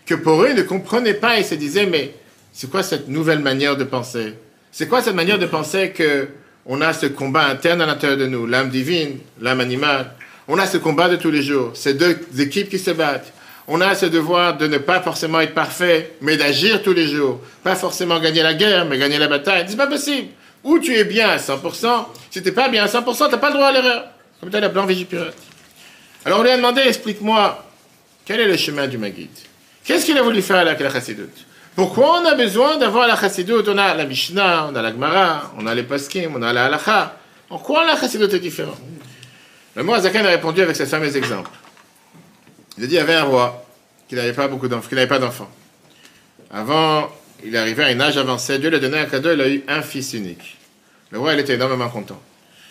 que pour eux, ils ne comprenaient pas et se disaient, mais c'est quoi cette nouvelle manière de penser? C'est quoi cette manière de penser que on a ce combat interne à l'intérieur de nous, l'âme divine, l'âme animale? On a ce combat de tous les jours, ces deux équipes qui se battent. On a ce devoir de ne pas forcément être parfait, mais d'agir tous les jours. Pas forcément gagner la guerre, mais gagner la bataille. C'est pas possible. Ou tu es bien à 100%, si tu n'es pas bien à 100%, tu n'as pas le droit à l'erreur. Comme tu la blanc vigipirate. Alors on lui a demandé, explique-moi, quel est le chemin du Maguide Qu'est-ce qu'il a voulu faire avec la chassidoute Pourquoi on a besoin d'avoir la chassidoute On a la Mishnah, on a la Gemara, on a les Paskim, on a la Halacha. En quoi la chassidoute est différente? Le mot Azakan a répondu avec ce fameux exemple. Il a dit il y avait un roi qui n'avait pas beaucoup d'enfants, qui n'avait pas d'enfants. Avant, il est arrivé à un âge avancé, Dieu lui a donné un cadeau, il a eu un fils unique. Le roi, il était énormément content.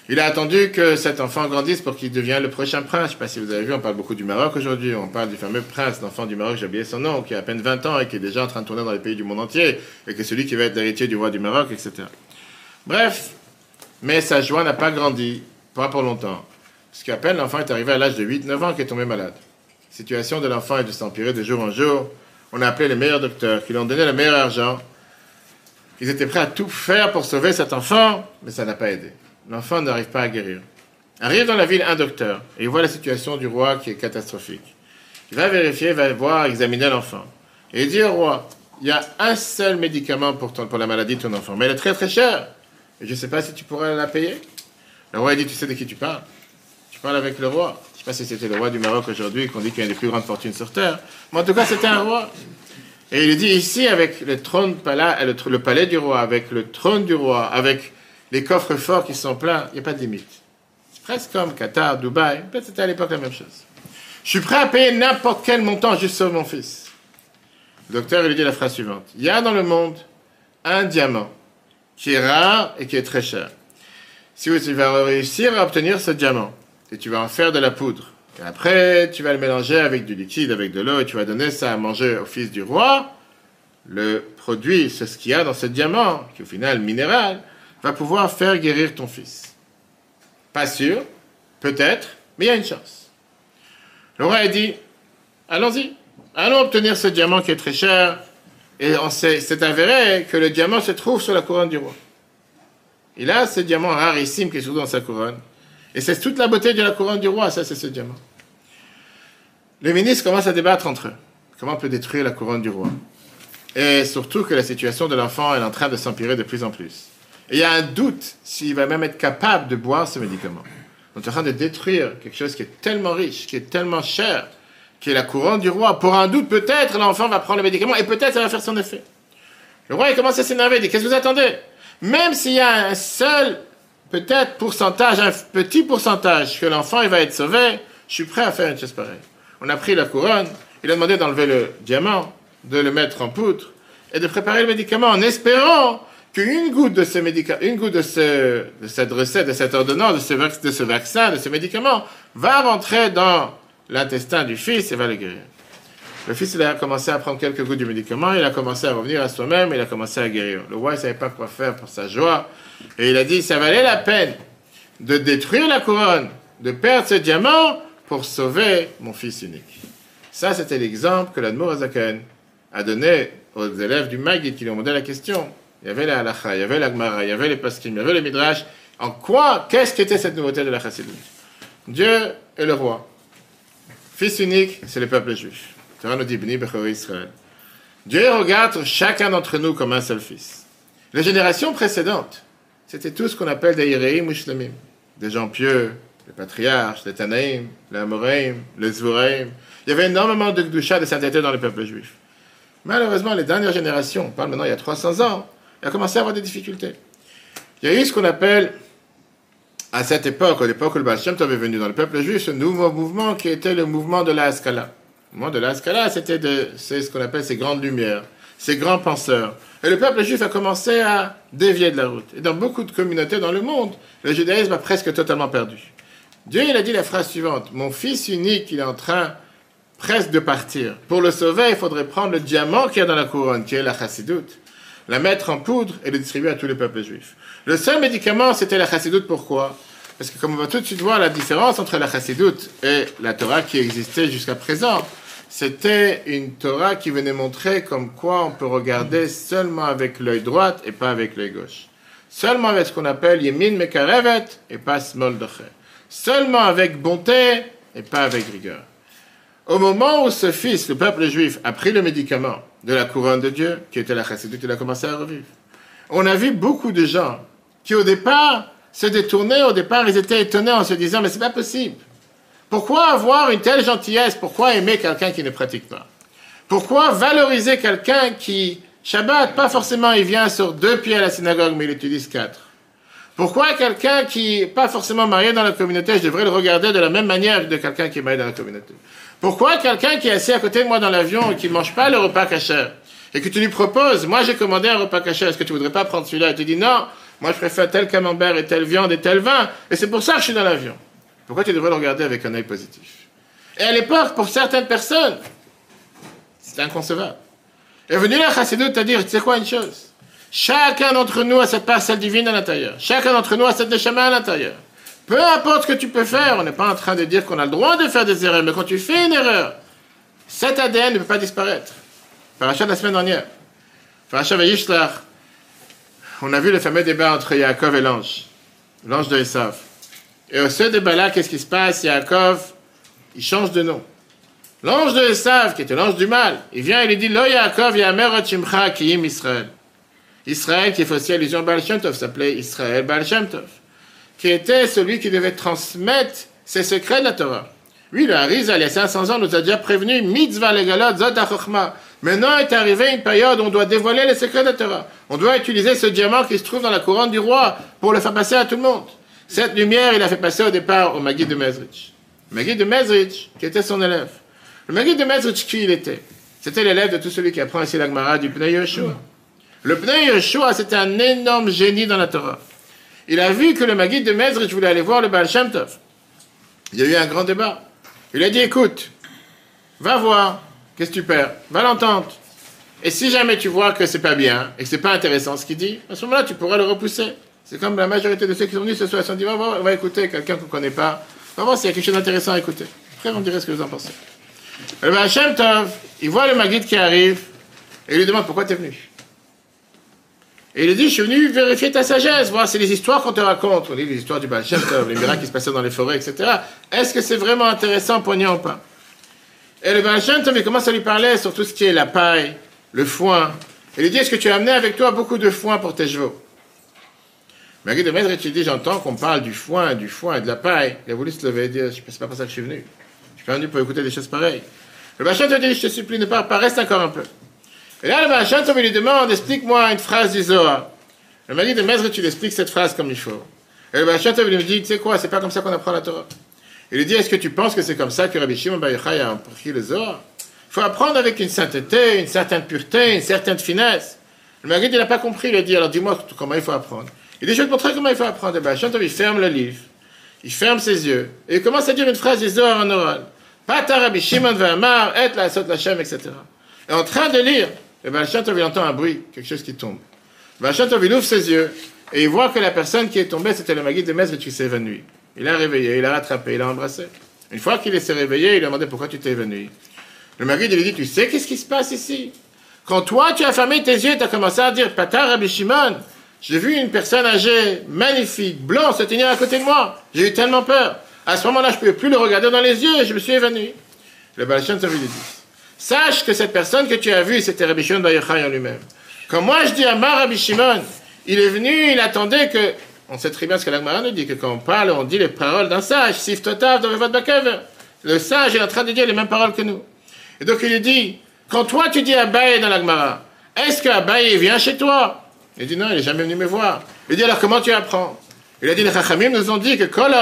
Il a attendu que cet enfant grandisse pour qu'il devienne le prochain prince. Je ne sais pas si vous avez vu, on parle beaucoup du Maroc aujourd'hui. On parle du fameux prince, l'enfant du Maroc, j'ai oublié son nom, qui a à peine 20 ans et qui est déjà en train de tourner dans les pays du monde entier, et qui est celui qui va être l'héritier du roi du Maroc, etc. Bref, mais sa joie n'a pas grandi, pas pour longtemps. Parce qu'à peine l'enfant est arrivé à l'âge de 8-9 ans qu'il est tombé malade. La situation de l'enfant est de s'empirer de jour en jour. On a appelé les meilleurs docteurs, qui lui ont donné le meilleur argent. Ils étaient prêts à tout faire pour sauver cet enfant, mais ça n'a pas aidé. L'enfant n'arrive pas à guérir. Arrive dans la ville un docteur et il voit la situation du roi qui est catastrophique. Il va vérifier, va voir, examiner l'enfant. Et il dit au roi, il y a un seul médicament pour, pour la maladie de ton enfant, mais elle est très très chère. Et je ne sais pas si tu pourrais la payer. Le roi dit, tu sais de qui tu parles Tu parles avec le roi. Sais pas si c'était le roi du Maroc aujourd'hui qu'on dit qu'il a une des plus grandes fortunes sur Terre. Mais en tout cas, c'était un roi. Et il dit, ici, avec le trône, le, le palais du roi, avec le trône du roi, avec les coffres forts qui sont pleins, il n'y a pas de limite. C'est presque comme Qatar, Dubaï, c'était à l'époque la même chose. Je suis prêt à payer n'importe quel montant juste sur mon fils. Le docteur lui dit la phrase suivante. Il y a dans le monde un diamant qui est rare et qui est très cher. Si tu vas réussir à obtenir ce diamant, et tu vas en faire de la poudre, et après tu vas le mélanger avec du liquide, avec de l'eau, et tu vas donner ça à manger au fils du roi, le produit, c'est ce qu'il y a dans ce diamant, qui au final minéral, va pouvoir faire guérir ton fils. Pas sûr, peut-être, mais il y a une chance. Le roi a dit, allons-y. Allons obtenir ce diamant qui est très cher. Et on sait, c'est avéré que le diamant se trouve sur la couronne du roi. Il a ce diamant rarissime qui se trouve dans sa couronne. Et c'est toute la beauté de la couronne du roi, ça c'est ce diamant. Les ministres commencent à débattre entre eux. Comment on peut détruire la couronne du roi? Et surtout que la situation de l'enfant est en train de s'empirer de plus en plus. Et il y a un doute s'il va même être capable de boire ce médicament. On est en train de détruire quelque chose qui est tellement riche, qui est tellement cher, qui est la couronne du roi. Pour un doute, peut-être l'enfant va prendre le médicament et peut-être ça va faire son effet. Le roi commence à s'énerver, il dit Qu'est-ce que vous attendez? Même s'il y a un seul, peut-être pourcentage, un petit pourcentage que l'enfant il va être sauvé, je suis prêt à faire une chose pareille. On a pris la couronne, il a demandé d'enlever le diamant, de le mettre en poudre et de préparer le médicament en espérant qu'une goutte de ce médicament, une goutte de, ce, de cette recette, de cette ordonnance, de ce, de ce vaccin, de ce médicament, va rentrer dans l'intestin du fils et va le guérir. Le fils, il a commencé à prendre quelques gouttes du médicament, il a commencé à revenir à soi-même, il a commencé à guérir. Le roi, il ne savait pas quoi faire pour sa joie, et il a dit, ça valait la peine de détruire la couronne, de perdre ce diamant pour sauver mon fils unique. Ça, c'était l'exemple que l'Admour Azaken a donné aux élèves du Maggid qui lui ont demandé la question. Il y avait la halacha, il y avait la gemara, il y avait les paskim, il y avait le midrash. En quoi, qu'est-ce qu'était cette nouveauté de la chassidut? Dieu est le roi. Fils unique, c'est le peuple juif. Torah nous dit, Israël. Dieu regarde chacun d'entre nous comme un seul fils. Les générations précédentes, c'était tout ce qu'on appelle des Yereim ou Shlemim. Des gens pieux, les patriarches, les Tanaïm, les Amoraim, les Zvoraim. Il y avait énormément de Gdusha, de sainteté dans le peuple juif. Malheureusement, les dernières générations, on parle maintenant il y a 300 ans, il a commencé à avoir des difficultés. Il y a eu ce qu'on appelle, à cette époque, à l'époque où le Baal Shem venu dans le peuple juif, ce nouveau mouvement qui était le mouvement de la Haskalah. Le mouvement de la Haskalah, c'était de, c'est ce qu'on appelle ces grandes lumières, ces grands penseurs. Et le peuple juif a commencé à dévier de la route. Et dans beaucoup de communautés dans le monde, le judaïsme a presque totalement perdu. Dieu, il a dit la phrase suivante, mon fils unique, il est en train presque de partir. Pour le sauver, il faudrait prendre le diamant qu'il y a dans la couronne, qui est la chassidoute, la mettre en poudre et le distribuer à tous les peuples juifs. Le seul médicament, c'était la chassidoute. Pourquoi? Parce que comme on va tout de suite voir la différence entre la chassidoute et la Torah qui existait jusqu'à présent, c'était une Torah qui venait montrer comme quoi on peut regarder seulement avec l'œil droit et pas avec l'œil gauche. Seulement avec ce qu'on appelle Yemin Mekarevet et pas Smol Doche. Seulement avec bonté et pas avec rigueur. Au moment où ce fils, le peuple juif, a pris le médicament de la couronne de Dieu, qui était la chassidoute, il a commencé à revivre. On a vu beaucoup de gens qui, au départ, se détournaient, au départ, ils étaient étonnés en se disant, mais c'est pas possible. Pourquoi avoir une telle gentillesse? Pourquoi aimer quelqu'un qui ne pratique pas? Pourquoi valoriser quelqu'un qui, Shabbat, pas forcément il vient sur deux pieds à la synagogue, mais il utilise quatre? Pourquoi quelqu'un qui n'est pas forcément marié dans la communauté, je devrais le regarder de la même manière que quelqu'un qui est marié dans la communauté? Pourquoi quelqu'un qui est assis à côté de moi dans l'avion et qui ne mange pas le repas cachère et que tu lui proposes, moi j'ai commandé un repas cachère, est-ce que tu voudrais pas prendre celui-là? Et tu dis non, moi je préfère tel camembert et telle viande et tel vin, et c'est pour ça que je suis dans l'avion. Pourquoi tu devrais le regarder avec un œil positif? Et à l'époque, pour certaines personnes, c'était inconcevable. Et venu la chassidoute à dire, tu sais quoi une chose? Chacun d'entre nous a cette parcelle divine à l'intérieur. Chacun d'entre nous a cette neshama à l'intérieur. Peu importe ce que tu peux faire, on n'est pas en train de dire qu'on a le droit de faire des erreurs, mais quand tu fais une erreur, cet ADN ne peut pas disparaître. Parachat de la semaine dernière. Parachat Vayishlach. On a vu le fameux débat entre Yaakov et l'ange. L'ange de Esav. Et au ce débat-là, qu'est-ce qui se passe? Yaakov, il change de nom. L'ange de Esav, qui était l'ange du mal, il vient et lui dit Lo Yaakov Yamer Chimcha Kiyim Israël. Israël, qui fait aussi allusion à Baal s'appelait Israël Baal qui était celui qui devait transmettre ses secrets de la Torah. Lui, le Harizal, il y a 500 ans, nous a déjà prévenu Mitzvah legalot zot. Maintenant est arrivée une période où on doit dévoiler les secrets de la Torah. On doit utiliser ce diamant qui se trouve dans la couronne du roi pour le faire passer à tout le monde. Cette lumière, il a fait passer au départ au Maguid de Mezrich. Le Maguid de Mezrich, qui était son élève. Le Maguid de Mezrich, qui il était? C'était l'élève de tout celui qui apprend ici l'Agmara du Pnei Yeshua. Le Pnei Yeshua, c'était un énorme génie dans la Torah. Il a vu que le Maguid de Mezrich voulait aller voir le Baal Tov. Il y a eu un grand débat. Il a dit, écoute, va voir, qu'est-ce que tu perds? Va l'entendre. Et si jamais tu vois que c'est pas bien et que c'est pas intéressant ce qu'il dit, à ce moment-là, tu pourras le repousser. C'est comme la majorité de ceux qui sont venus ce soir, ils se sont dit, va, voir, va écouter quelqu'un qu'on ne connaît pas, va voir s'il y a quelque chose d'intéressant à écouter. Après, on dirait ce que vous en pensez. Le Baal Shem Tov, il voit le Maguide qui arrive et il lui demande pourquoi tu es venu? Et il lui dit, je suis venu vérifier ta sagesse, voir c'est les histoires qu'on te raconte. On dit les histoires du Baal Shem Tov, les miracles qui se passaient dans les forêts, etc. Est-ce que c'est vraiment intéressant, poignant ou pas? Et le Baal Shem Tov, il commence à lui parler sur tout ce qui est la paille, le foin. Il lui dit, est-ce que tu as amené avec toi beaucoup de foin pour tes chevaux? Marie de Maître, dit, j'entends qu'on parle du foin, du foin et de la paille. Il a voulu se lever et dire, c'est pas pour ça que je suis venu. Je suis venu pour écouter des choses pareilles. Le Shem Tov dit, je te supplie, ne pars pas, reste encore un peu. Et là, le il lui demande, explique-moi une phrase du Zohar. Le m'a dit de maître, tu l'expliques cette phrase comme il faut. Et le il lui dit, tu sais quoi, c'est pas comme ça qu'on apprend la Torah. Il lui dit, est-ce que tu penses que c'est comme ça que Rabbi Shimon Bar Yochai a appris le Zohar? Il faut apprendre avec une sainteté, une certaine pureté, une certaine finesse. Le Maguide, il n'a pas compris, il a dit, alors dis-moi comment il faut apprendre. Il dit, je vais te montrer comment il faut apprendre. Et Tov, il ferme le livre, il ferme ses yeux, et il commence à dire une phrase du Zohar en oral. Pata Rabbi Shimon Vamar, et la Sot Lachem, etc. Et en train de lire, Baal Shem Tov, il entend un bruit, quelque chose qui tombe. Tov, il ouvre ses yeux, et il voit que la personne qui est tombée, c'était le Maguide de Mesre qui s'est évanoui. Il l'a réveillé, il l'a rattrapé, il l'a embrassé. Une fois qu'il s'est réveillé, il lui a demandé pourquoi tu t'es évanoui. Le Maguide lui dit, tu sais qu'est-ce qui se passe ici? Quand toi, tu as fermé tes yeux, tu as commencé à dire, Pata Rabbi Shimon, j'ai vu une personne âgée, magnifique, blanc, se tenir à côté de moi. J'ai eu tellement peur. À ce moment-là, je ne pouvais plus le regarder dans les yeux et je me suis évanoui. Le Tov lui dit, sache que cette personne que tu as vue, c'était Rabbi Shimon en lui-même. Quand moi je dis à Mar Rabbi Shimon, il est venu, il attendait que. On sait très bien ce que l'Agmara nous dit, que quand on parle, on dit les paroles d'un sage. Sif Totav dans le. Le sage est en train de dire les mêmes paroles que nous. Et donc il lui dit, quand toi tu dis Abaye dans l'Agmara, est-ce que vient chez toi? Il dit non, il n'est jamais venu me voir. Il dit alors comment tu apprends? Il a dit, les Chachamim nous ont dit que Kol.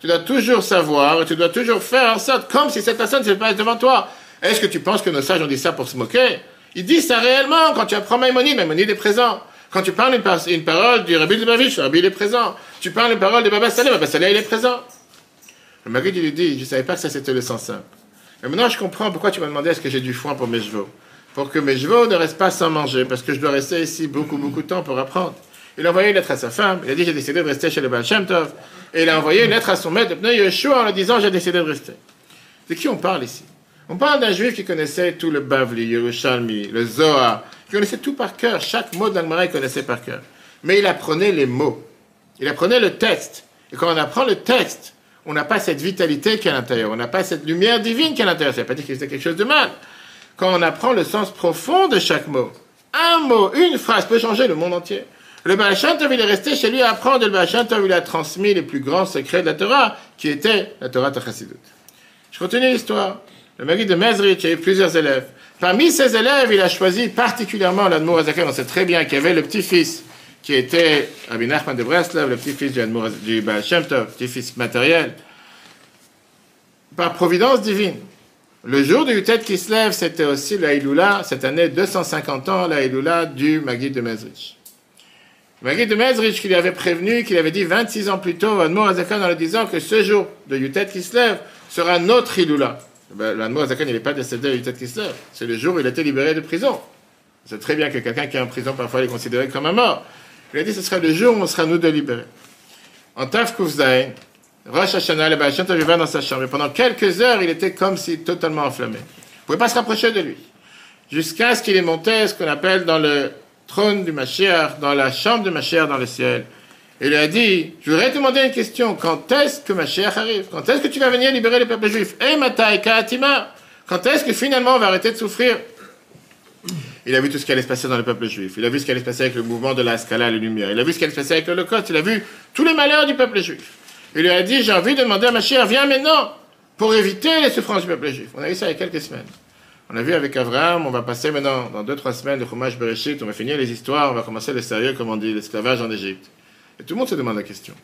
Tu dois toujours savoir tu dois toujours faire en sorte comme si cette personne se passe devant toi. Est-ce que tu penses que nos sages ont dit ça pour se moquer? Ils disent ça réellement quand tu apprends Maïmonide, Maïmonide est présent. Quand tu parles une, par- une parole du Rabbi de Bavish, le Rabbi il est présent. Tu parles une parole de Baba Saleh, Baba Saleh il est présent. Le Maguide il lui dit, je ne savais pas que ça c'était le sens simple. Et maintenant je comprends pourquoi tu m'as demandé est-ce que j'ai du foin pour mes chevaux? Pour que mes chevaux ne restent pas sans manger, parce que je dois rester ici beaucoup beaucoup de temps pour apprendre. Il a envoyé une lettre à sa femme, il a dit j'ai décidé de rester chez le Baal Shem Tov. Et il a envoyé une lettre à son maître, le Pneu Yeshua, en lui disant j'ai décidé de rester. De qui on parle ici? On parle d'un juif qui connaissait tout le Bavli, Yerushalmi, le Zohar, qui connaissait tout par cœur, chaque mot de l'Agmara il connaissait par cœur. Mais il apprenait les mots, il apprenait le texte. Et quand on apprend le texte, on n'a pas cette vitalité qui est à l'intérieur, on n'a pas cette lumière divine qui est à l'intérieur. Ça ne veut pas dire qu'il faisait quelque chose de mal. Quand on apprend le sens profond de chaque mot, un mot, une phrase peut changer le monde entier. Le Baal il est resté chez lui à apprendre. Le Baal il a transmis les plus grands secrets de la Torah, qui était la Torah Tachassidut. Je continue l'histoire. Le mari de Mezrich a eu plusieurs élèves. Parmi ses élèves, il a choisi particulièrement l'Admour Azaken. On sait très bien qu'il y avait le petit-fils qui était Rabbi Nachman de Breslov, le petit-fils du, du Baal Shem Tov, petit-fils matériel. Par providence divine, le jour du Yutet qui se lève, c'était aussi la Iloula, cette année 250 ans, la Iloula du Maguid de Mezrich. Le Maguid de Mezrich qui lui avait prévenu, qu'il avait dit 26 ans plus tôt, Admour Azakan, en lui disant que ce jour de Yutet qui se lève sera notre Iloula. Ben, L'Admour Azakan, il n'est pas décédé à Yutet qui se lève. C'est le jour où il a été libéré de prison. C'est très bien que quelqu'un qui est en prison, parfois, il est considéré comme un mort. Il a dit, ce sera le jour où on sera nous de libérer. En Taf Rosh Hashanah, le Baal Shem Tov dans sa chambre. Et pendant quelques heures, il était comme si totalement enflammé. Vous ne pouvez pas se rapprocher de lui. Jusqu'à ce qu'il ait monté ce qu'on appelle dans le trône du Mashiach, dans la chambre de Mashiach dans le ciel. Et il a dit, je voudrais te demander une question. Quand est-ce que Mashiach arrive? Quand est-ce que tu vas venir libérer le peuple juif? Eh, Matai, Kaatima Quand est-ce que finalement on va arrêter de souffrir? Il a vu tout ce qui allait se passer dans le peuple juif. Il a vu ce qui allait se passer avec le mouvement de la Scala, les Lumières. Il a vu ce qui allait se passer avec l'Holocauste. Il a vu tous les malheurs du peuple juif. Il lui a dit, j'ai envie de demander à ma chère, viens maintenant pour éviter les souffrances du peuple juif. On a vu ça il y a quelques semaines. On a vu avec Abraham, on va passer maintenant, dans deux, trois semaines, le Chumash Bereshit, on va finir les histoires, on va commencer le sérieux, comme on dit, l'esclavage en Égypte. Et tout le monde se demande la question.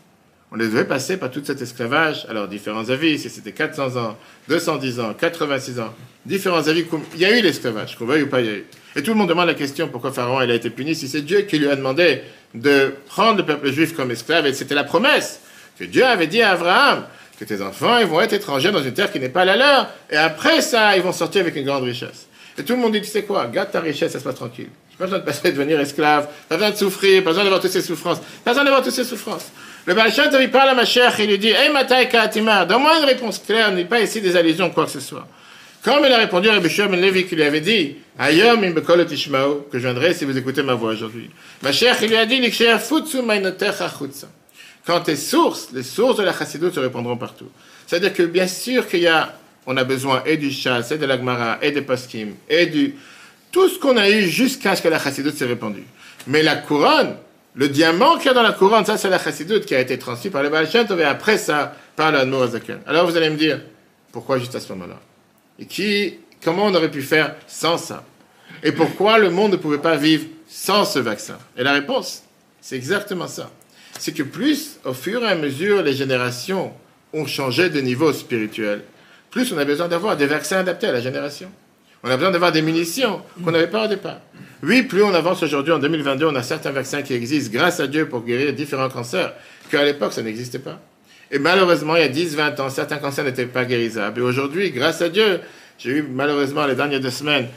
On les devait passer par tout cet esclavage, alors différents avis, si c'était 400 ans, 210 ans, 86 ans, différents avis, il y a eu l'esclavage, qu'on veuille ou pas, il y a eu. Et tout le monde demande la question pourquoi Pharaon il a été puni, si c'est Dieu qui lui a demandé de prendre le peuple juif comme esclave, et c'était la promesse que Dieu avait dit à Abraham, que tes enfants ils vont être étrangers dans une terre qui n'est pas la leur, et après ça, ils vont sortir avec une grande richesse. Et tout le monde dit, tu sais quoi, garde ta richesse, ça se passe tranquille. Pas besoin de passer de devenir esclave, pas besoin de souffrir, pas besoin d'avoir toutes ces souffrances, pas besoin d'avoir toutes ces souffrances. Le Tov, il parle à Mashiach et il lui dit Hey Matai Kaatima, donne-moi une réponse claire, n'est pas ici des allusions, quoi que ce soit. Comme il a répondu à Rabbi Shimon Levi qui lui avait dit Ayom im tishmao, que je viendrai si vous écoutez ma voix aujourd'hui. Mashiach, il lui a dit Liksher futsu mainotecha chutza. Quand tes sources, les sources de la chassidoute se répandront partout. C'est-à-dire que bien sûr qu'il y a, on a besoin et du chasse, et de l'agmara, et des poskim, et du. Tout ce qu'on a eu jusqu'à ce que la chassidoute s'est répandue. Mais la couronne, le diamant qu'il y a dans la couronne, ça c'est la chassidoute qui a été transmis par le Baal et après ça, par Admor Azaken. Alors vous allez me dire, pourquoi juste à ce moment-là? Et qui, comment on aurait pu faire sans ça? Et pourquoi le monde ne pouvait pas vivre sans ce vaccin? Et la réponse, c'est exactement ça. C'est que plus, au fur et à mesure, les générations ont changé de niveau spirituel, plus on a besoin d'avoir des vaccins adaptés à la génération. On a besoin d'avoir des munitions qu'on n'avait pas au départ. Oui, plus on avance aujourd'hui, en 2022, on a certains vaccins qui existent, grâce à Dieu, pour guérir différents cancers, qu'à l'époque, ça n'existait pas. Et malheureusement, il y a 10, 20 ans, certains cancers n'étaient pas guérissables. Et aujourd'hui, grâce à Dieu, j'ai eu malheureusement les dernières deux semaines,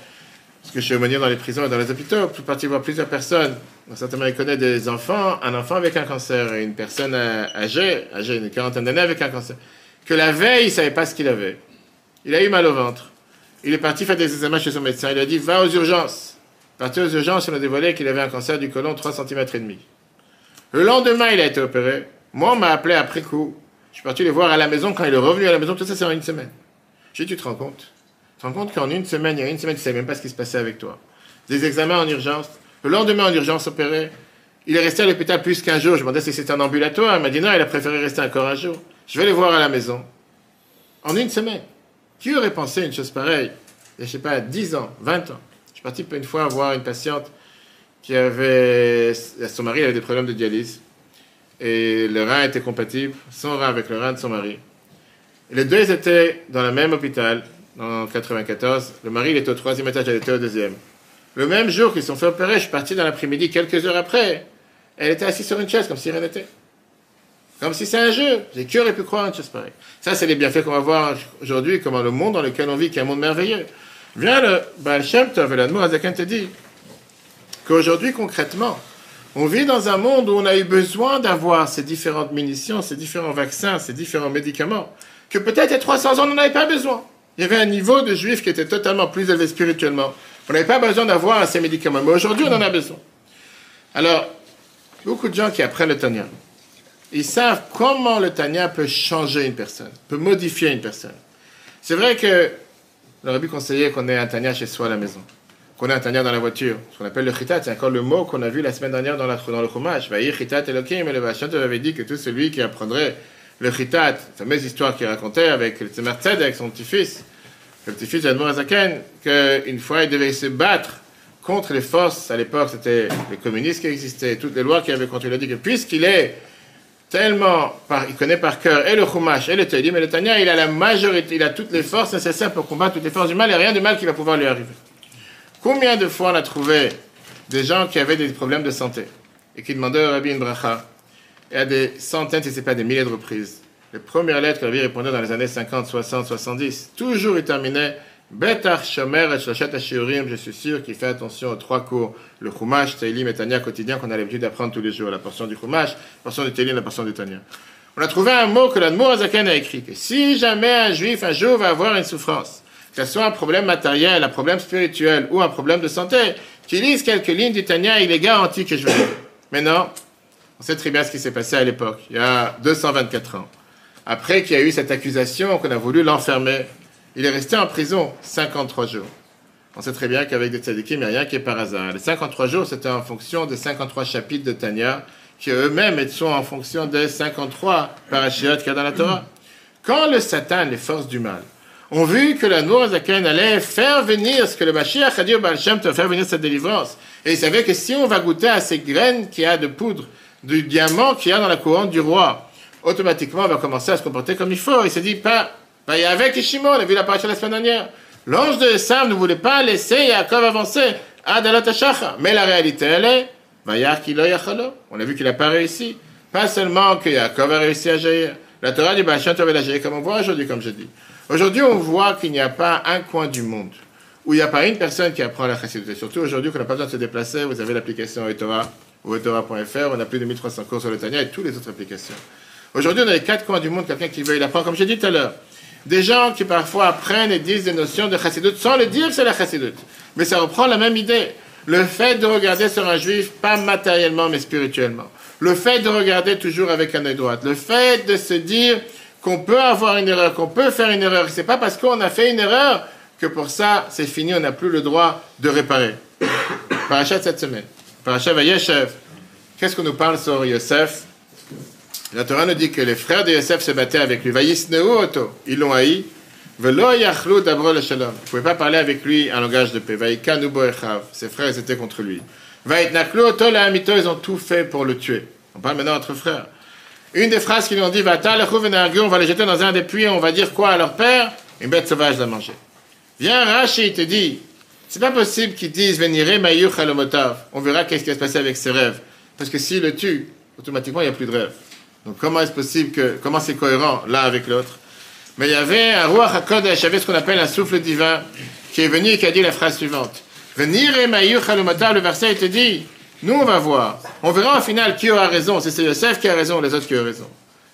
parce que je suis aumônier dans les prisons et dans les hôpitaux, tout parti voir plusieurs personnes. Certainement, il connaît des enfants, un enfant avec un cancer une personne euh, âgée, âgée une quarantaine d'années avec un cancer, que la veille, il ne savait pas ce qu'il avait. Il a eu mal au ventre. Il est parti faire des examens chez son médecin. Il a dit Va aux urgences. Parti aux urgences, on a dévoilé qu'il avait un cancer du côlon 3 cm et demi. Le lendemain, il a été opéré. Moi, on m'a appelé après coup. Je suis parti le voir à la maison. Quand il est revenu à la maison, tout ça, c'est en une semaine. J'ai dit Tu te rends compte? Tu te rends compte qu'en une semaine, il y a une semaine, tu ne savais même pas ce qui se passait avec toi. Des examens en urgence. Le lendemain, en urgence, opéré. Il est resté à l'hôpital plus qu'un jour. Je me demandais si c'était un ambulatoire. Il m'a dit non, il a préféré rester encore un jour. Je vais le voir à la maison. En une semaine. Qui aurait pensé une chose pareille il y a, je sais pas, 10 ans, 20 ans? Je suis parti une fois voir une patiente qui avait. Son mari avait des problèmes de dialyse. Et le rein était compatible, son rein avec le rein de son mari. Et les deux étaient dans le même hôpital, en 94. Le mari, était au troisième étage, elle était au deuxième. Le même jour qu'ils sont fait opérer, je suis parti dans l'après-midi, quelques heures après. Elle était assise sur une chaise, comme si rien n'était. Comme si c'est un jeu. J'ai qui aurait pu croire une chose pareille Ça, c'est les bienfaits qu'on va voir aujourd'hui, comment le monde dans lequel on vit, qui est un monde merveilleux. Viens le Baal Shem Tov, Azaken te dit qu'aujourd'hui, concrètement, on vit dans un monde où on a eu besoin d'avoir ces différentes munitions, ces différents vaccins, ces différents médicaments, que peut-être il y a 300 ans, on n'en avait pas besoin. Il y avait un niveau de juifs qui était totalement plus élevé spirituellement. On n'avait pas besoin d'avoir ces médicaments. Mais aujourd'hui, on en a besoin. Alors, beaucoup de gens qui apprennent le Tanya, ils savent comment le Tanya peut changer une personne, peut modifier une personne. C'est vrai que l'aurait pu conseiller qu'on ait un Tanya chez soi à la maison, qu'on ait un Tanya dans la voiture, ce qu'on appelle le Chitat, c'est encore le mot qu'on a vu la semaine dernière dans, la, dans le Chumash. Vaïr Chitat Elohim, et le Vachat avait dit que tout celui qui apprendrait le Chitat, la fameuse histoire qu'il racontait avec le Tzemar Tzedek, son petit-fils, le petit-fils d'Admor Azaken, qu'une fois il devait se battre contre les forces, à l'époque c'était les communistes qui existaient, toutes les lois qui avaient contre lui, dit que puisqu'il est tellement, il connaît par cœur et le Chumash et le Teilim et le Tanya, il a la majorité, il a toutes les forces nécessaires pour combattre toutes les forces du mal et rien de mal qui va pouvoir lui arriver. Combien de fois on a trouvé des gens qui avaient des problèmes de santé et qui demandaient au Rabbi une bracha et à des centaines, si ce n'est pas des milliers de reprises. Les premières lettres que Rabbi répondait dans les années 50, 60, 70, toujours il terminait Betach Shomer et Ashiurim, je suis sûr qu'il fait attention aux trois cours, le Chumash, Teilim et Tanya quotidien qu'on a l'habitude d'apprendre tous les jours, la portion du Chumash, la portion du Teilim, la portion du Tanya. On a trouvé un mot que l'Admour Azaken a écrit, que si jamais un juif un jour va avoir une souffrance, que ce soit un problème matériel, un problème spirituel ou un problème de santé, qu'il lise quelques lignes du Tanya, il est garanti que je vais. Mais non, on sait très bien ce qui s'est passé à l'époque, il y a 224 ans. Après qu'il y a eu cette accusation qu'on a voulu l'enfermer, il est resté en prison 53 jours. On sait très bien qu'avec des tzadikim, il n'y a rien qui est par hasard. Les 53 jours, c'était en fonction des 53 chapitres de Tanya, qui eux-mêmes sont en fonction des 53 parashiot qu'il y a dans la Torah. Quand le Satan, les forces du mal, ont vu que la Nourazaken allait faire venir ce que le Mashiach a dit au Baal Shem Tov, faire venir cette délivrance, et ils savaient que si on va goûter à ces graines qu'il y a de poudre, du diamant qu'il y a dans la couronne du roi, automatiquement on va commencer à se comporter comme il faut. Il s'est dit, pas, bah, il y avait Kishimo, on a vu la paracha la semaine dernière. L'ange de Sam ne voulait pas laisser Yaakov avancer. Mais la réalité, elle est. On a vu qu'il n'a pas réussi. Pas seulement que Yaakov a réussi à jaillir. La Torah la jaillir comme on voit aujourd'hui, comme je dis. Aujourd'hui, on voit qu'il n'y a pas un coin du monde où il n'y a pas une personne qui apprend la chassidut. Surtout aujourd'hui, qu'on n'a pas besoin de se déplacer, vous avez l'application Torah. ou etora.fr. On a plus de 1300 cours sur le Tania et toutes les autres applications. Aujourd'hui, on a les quatre coins du monde, quelqu'un qui veut, il apprend, comme j'ai dit tout à l'heure. Des gens qui parfois apprennent et disent des notions de chassidut sans le dire que c'est la chassidut. Mais ça reprend la même idée. Le fait de regarder sur un juif, pas matériellement, mais spirituellement. Le fait de regarder toujours avec un œil droit. Le fait de se dire qu'on peut avoir une erreur, qu'on peut faire une erreur. C'est pas parce qu'on a fait une erreur que pour ça, c'est fini, on n'a plus le droit de réparer. [COUGHS] Parachat cette semaine. Parachat Vayeshev. Qu'est-ce qu'on nous parle sur Yosef? La Torah nous dit que les frères de Yosef se battaient avec lui. Ils l'ont haï. Vous ne pouvez pas parler avec lui en langage de paix. Ses frères ils étaient contre lui. Ils ont tout fait pour le tuer. On parle maintenant entre frères. Une des phrases qu'ils ont dit, on va les jeter dans un des puits, on va dire quoi à leur père? Une bête sauvage l'a manger. Viens Rashi, il te dit, c'est pas possible qu'ils disent. On verra qu'est-ce qui va se passer avec ses rêves. Parce que s'il le tue, automatiquement il n'y a plus de rêve. Donc comment est-ce possible que, comment c'est cohérent l'un avec l'autre? Mais il y avait un roi HaKodesh, il y avait ce qu'on appelle un souffle divin, qui est venu et qui a dit la phrase suivante. Halomotav, le verset te dit, nous on va voir. On verra au final qui aura raison. Si c'est Yosef qui a raison les autres qui ont raison.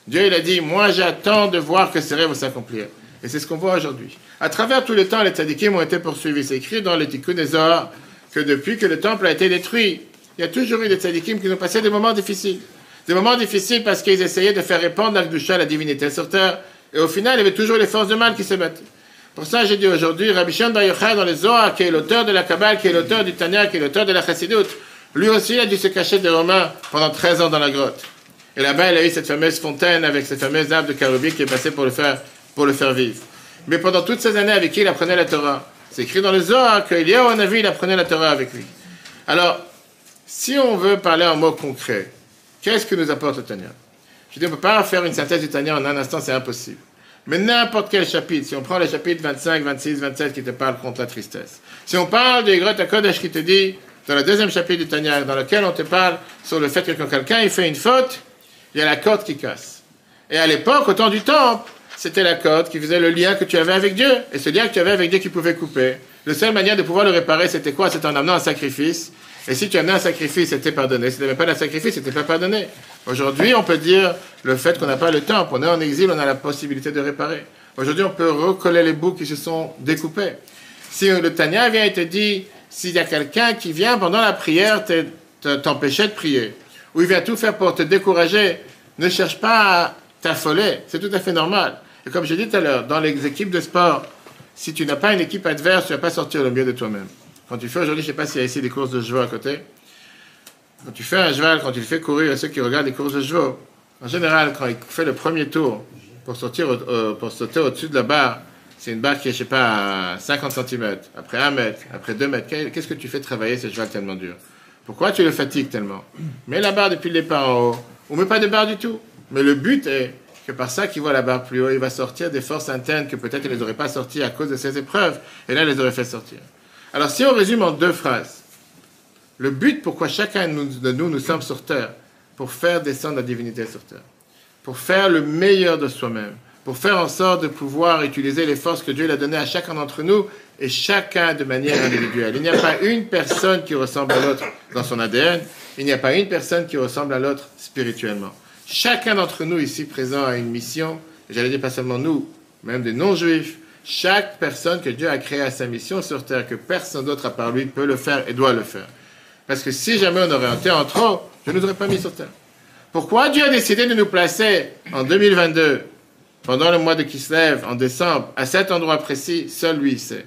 Dieu il a dit, moi j'attends de voir que ces rêves vont s'accomplir. Et c'est ce qu'on voit aujourd'hui. À travers tout le temps, les tzadikim ont été poursuivis. C'est écrit dans les Tikkun que depuis que le temple a été détruit, il y a toujours eu des tzadikim qui ont passé des moments difficiles. Des moments difficiles parce qu'ils essayaient de faire répandre la la divinité sur terre. Et au final, il y avait toujours les forces de mal qui se battaient. Pour ça, j'ai dit aujourd'hui, Rabbi Shimon Bar Yochai dans les Zohar, qui est l'auteur de la Kabbale, qui est l'auteur du Tanya, qui est l'auteur de la Chassidut, lui aussi a dû se cacher des Romains pendant 13 ans dans la grotte. Et là-bas, il a eu cette fameuse fontaine avec cette fameuse arbre de Karoubi qui est passée pour le faire, pour le faire vivre. Mais pendant toutes ces années avec qui il apprenait la Torah, c'est écrit dans le Zohar qu'il y a un avis, il apprenait la Torah avec lui. Alors, si on veut parler en mots concrets, qu'est-ce que nous apporte le Tanya? Je dis, on ne peut pas faire une synthèse du Tanya en un instant, c'est impossible. Mais n'importe quel chapitre, si on prend le chapitre 25, 26, 27 qui te parle contre la tristesse, si on parle de Grotte Kodesh qui te dit, dans le deuxième chapitre du Tanya, dans lequel on te parle sur le fait que quand quelqu'un il fait une faute, il y a la corde qui casse. Et à l'époque, au temps du temple, c'était la corde qui faisait le lien que tu avais avec Dieu. Et ce lien que tu avais avec Dieu qui pouvait couper. La seule manière de pouvoir le réparer, c'était quoi? C'était en amenant un sacrifice. Et si tu amenais un sacrifice, c'était pardonné. Si tu n'avais pas de sacrifice, c'était pas pardonné. Aujourd'hui, on peut dire le fait qu'on n'a pas le temps. On est en exil, on a la possibilité de réparer. Aujourd'hui, on peut recoller les bouts qui se sont découpés. Si le Tanya vient et te dit, s'il y a quelqu'un qui vient pendant la prière t'empêcher de prier, ou il vient tout faire pour te décourager, ne cherche pas à t'affoler. C'est tout à fait normal. Et comme j'ai dit tout à l'heure, dans les équipes de sport, si tu n'as pas une équipe adverse, tu ne vas pas sortir le mieux de toi-même. Quand tu fais aujourd'hui, je ne sais pas s'il y a ici des courses de chevaux à côté. Quand tu fais un cheval, quand tu le fais courir à ceux qui regardent les courses de chevaux, en général, quand il fait le premier tour pour, sortir, pour sauter au-dessus de la barre, c'est une barre qui est, je sais pas, à 50 cm, après 1 mètre, après 2 mètres. Qu'est-ce que tu fais travailler ce cheval tellement dur? Pourquoi tu le fatigues tellement? Mets la barre depuis le départ en haut, ou mets pas de barre du tout. Mais le but est que par ça qu'il voit la barre plus haut, il va sortir des forces internes que peut-être il ne les aurait pas sorties à cause de ces épreuves, et là, il les aurait fait sortir. Alors, si on résume en deux phrases, le but pourquoi chacun de nous, nous sommes sur terre, pour faire descendre la divinité sur terre, pour faire le meilleur de soi-même, pour faire en sorte de pouvoir utiliser les forces que Dieu a données à chacun d'entre nous, et chacun de manière individuelle. Il n'y a pas une personne qui ressemble à l'autre dans son ADN, il n'y a pas une personne qui ressemble à l'autre spirituellement. Chacun d'entre nous ici présent a une mission, j'allais dire pas seulement nous, même des non-juifs, chaque personne que Dieu a créée à sa mission sur terre, que personne d'autre à part lui peut le faire et doit le faire. Parce que si jamais on aurait un terre en trop, je ne nous aurais pas mis sur terre. Pourquoi Dieu a décidé de nous placer en 2022, pendant le mois de Kislev, en décembre, à cet endroit précis, seul lui sait.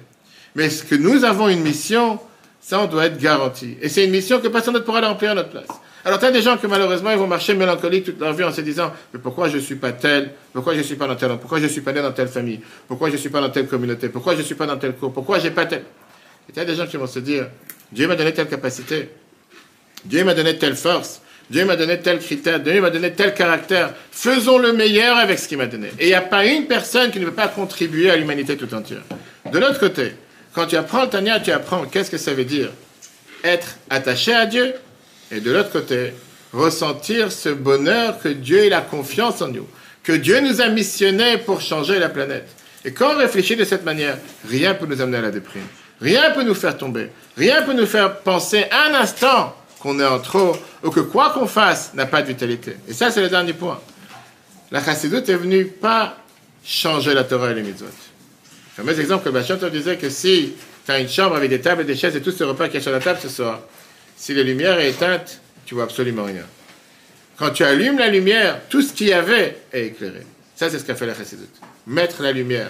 Mais ce que nous avons une mission, ça on doit être garanti. Et c'est une mission que personne d'autre pourra remplir à notre place. Alors, tu as des gens que malheureusement, ils vont marcher mélancoliques toute leur vie en se disant Mais pourquoi je ne suis pas tel? Pourquoi je ne suis pas dans tel Pourquoi je ne suis pas né dans telle famille? Pourquoi je ne suis pas dans telle communauté? Pourquoi je ne suis pas dans tel cours? Pourquoi j'ai pas tel? Et tu as des gens qui vont se dire Dieu m'a donné telle capacité. Dieu m'a donné telle force. Dieu m'a donné tel critère. Dieu m'a donné tel caractère. Faisons le meilleur avec ce qu'il m'a donné. Et il n'y a pas une personne qui ne peut pas contribuer à l'humanité tout entière. De l'autre côté, quand tu apprends Tania, tu apprends qu'est-ce que ça veut dire? Être attaché à Dieu et de l'autre côté, ressentir ce bonheur que Dieu il a confiance en nous, que Dieu nous a missionnés pour changer la planète. Et quand on réfléchit de cette manière, rien ne peut nous amener à la déprime. Rien ne peut nous faire tomber. Rien ne peut nous faire penser un instant qu'on est en trop, ou que quoi qu'on fasse n'a pas de vitalité. Et ça, c'est le dernier point. La chassidoute est venue pas changer la Torah et les mitzvot. Le fameux exemple que Bachot disait que si tu as une chambre avec des tables et des chaises et tout ce repas qui est sur la table ce soir, si la lumière est éteinte, tu vois absolument rien. Quand tu allumes la lumière, tout ce qu'il y avait est éclairé. Ça, c'est ce qu'a fait la chassidoute. Mettre la lumière.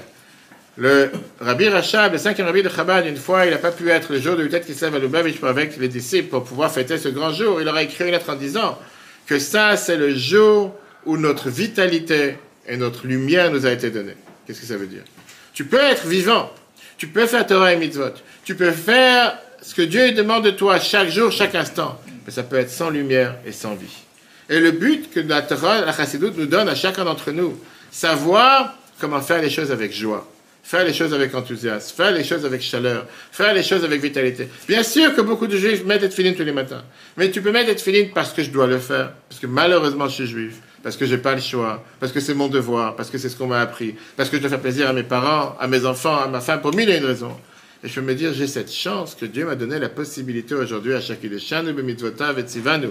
Le Rabbi Rachab, le cinquième Rabbi de Chabad, une fois, il n'a pas pu être le jour de Utet Kislev à Lubavitch avec les disciples pour pouvoir fêter ce grand jour. Il leur a écrit une lettre en disant que ça, c'est le jour où notre vitalité et notre lumière nous a été donnée. Qu'est-ce que ça veut dire? Tu peux être vivant, tu peux faire Torah et mitzvot, tu peux faire ce que Dieu demande de toi chaque jour, chaque instant, mais ça peut être sans lumière et sans vie. Et le but que la Torah, la Chassidut nous donne à chacun d'entre nous, savoir comment faire les choses avec joie, faire les choses avec enthousiasme, faire les choses avec chaleur, faire les choses avec vitalité. Bien sûr que beaucoup de juifs mettent des filines tous les matins, mais tu peux mettre des filines parce que je dois le faire, parce que malheureusement je suis juif, parce que j'ai pas le choix, parce que c'est mon devoir, parce que c'est ce qu'on m'a appris, parce que je dois faire plaisir à mes parents, à mes enfants, à ma femme, pour mille et une raisons. Et je peux me dire, j'ai cette chance que Dieu m'a donné la possibilité aujourd'hui à chacun de Shanu et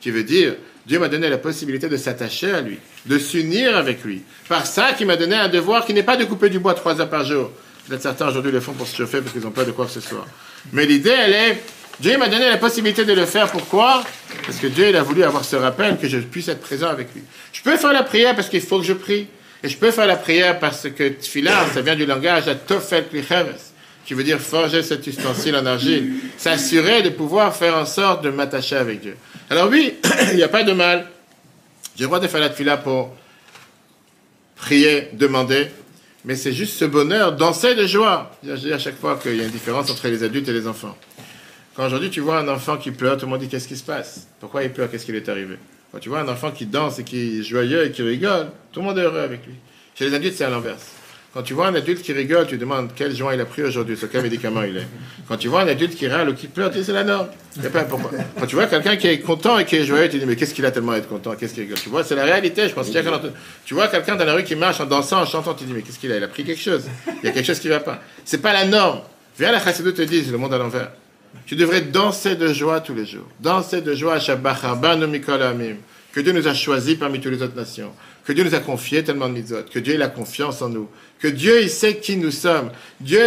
qui veut dire, Dieu m'a donné la possibilité de s'attacher à lui, de s'unir avec lui. Par ça, qui m'a donné un devoir qui n'est pas de couper du bois trois heures par jour. Peut-être certains aujourd'hui le font pour se chauffer parce qu'ils n'ont pas de quoi que ce soit. Mais l'idée, elle est, Dieu m'a donné la possibilité de le faire. Pourquoi? Parce que Dieu, il a voulu avoir ce rappel que je puisse être présent avec lui. Je peux faire la prière parce qu'il faut que je prie. Et je peux faire la prière parce que tefillah, ça vient du langage atofel klicheres, qui veut dire forger cet ustensile en argile. S'assurer de pouvoir faire en sorte de m'attacher avec Dieu. Alors oui, [CLEARS THROAT] il n'y a pas de mal. J'ai le droit de faire pour prier, demander, mais c'est juste ce bonheur, danser de joie. Je dis à chaque fois qu'il y a une différence entre les adultes et les enfants. Quand aujourd'hui tu vois un enfant qui pleure, tout le monde dit qu'est-ce qui se passe? Pourquoi il pleure? Qu'est-ce qui lui est arrivé? Quand tu vois un enfant qui danse et qui est joyeux et qui rigole, tout le monde est heureux avec lui. Chez les adultes, c'est à l'inverse. Quand tu vois un adulte qui rigole, tu demandes quel joint il a pris aujourd'hui, sur quel médicament il est. Quand tu vois un adulte qui râle ou qui pleure, tu dis c'est la norme. Il y a pas. Quand tu vois quelqu'un qui est content et qui est joyeux, tu dis mais qu'est-ce qu'il a tellement à être content? Qu'est-ce qu'il rigole? Tu vois, c'est la réalité. Je pense que chacun d'entre nous- Tu vois quelqu'un dans la rue qui marche en dansant, en chantant, tu dis mais qu'est-ce qu'il a? Il a pris quelque chose. Il y a quelque chose qui va pas. C'est pas la norme. Viens la chassidou te dise le monde à l'envers. Tu devrais danser de joie tous les jours. Danser de joie à Shabbat, Rabban Mikol Amim. Que Dieu nous a choisis parmi toutes les autres nations. Que Dieu nous a confié tellement de mitzvot. Que Dieu a confiance en nous. Que Dieu il sait qui nous sommes. Dieu,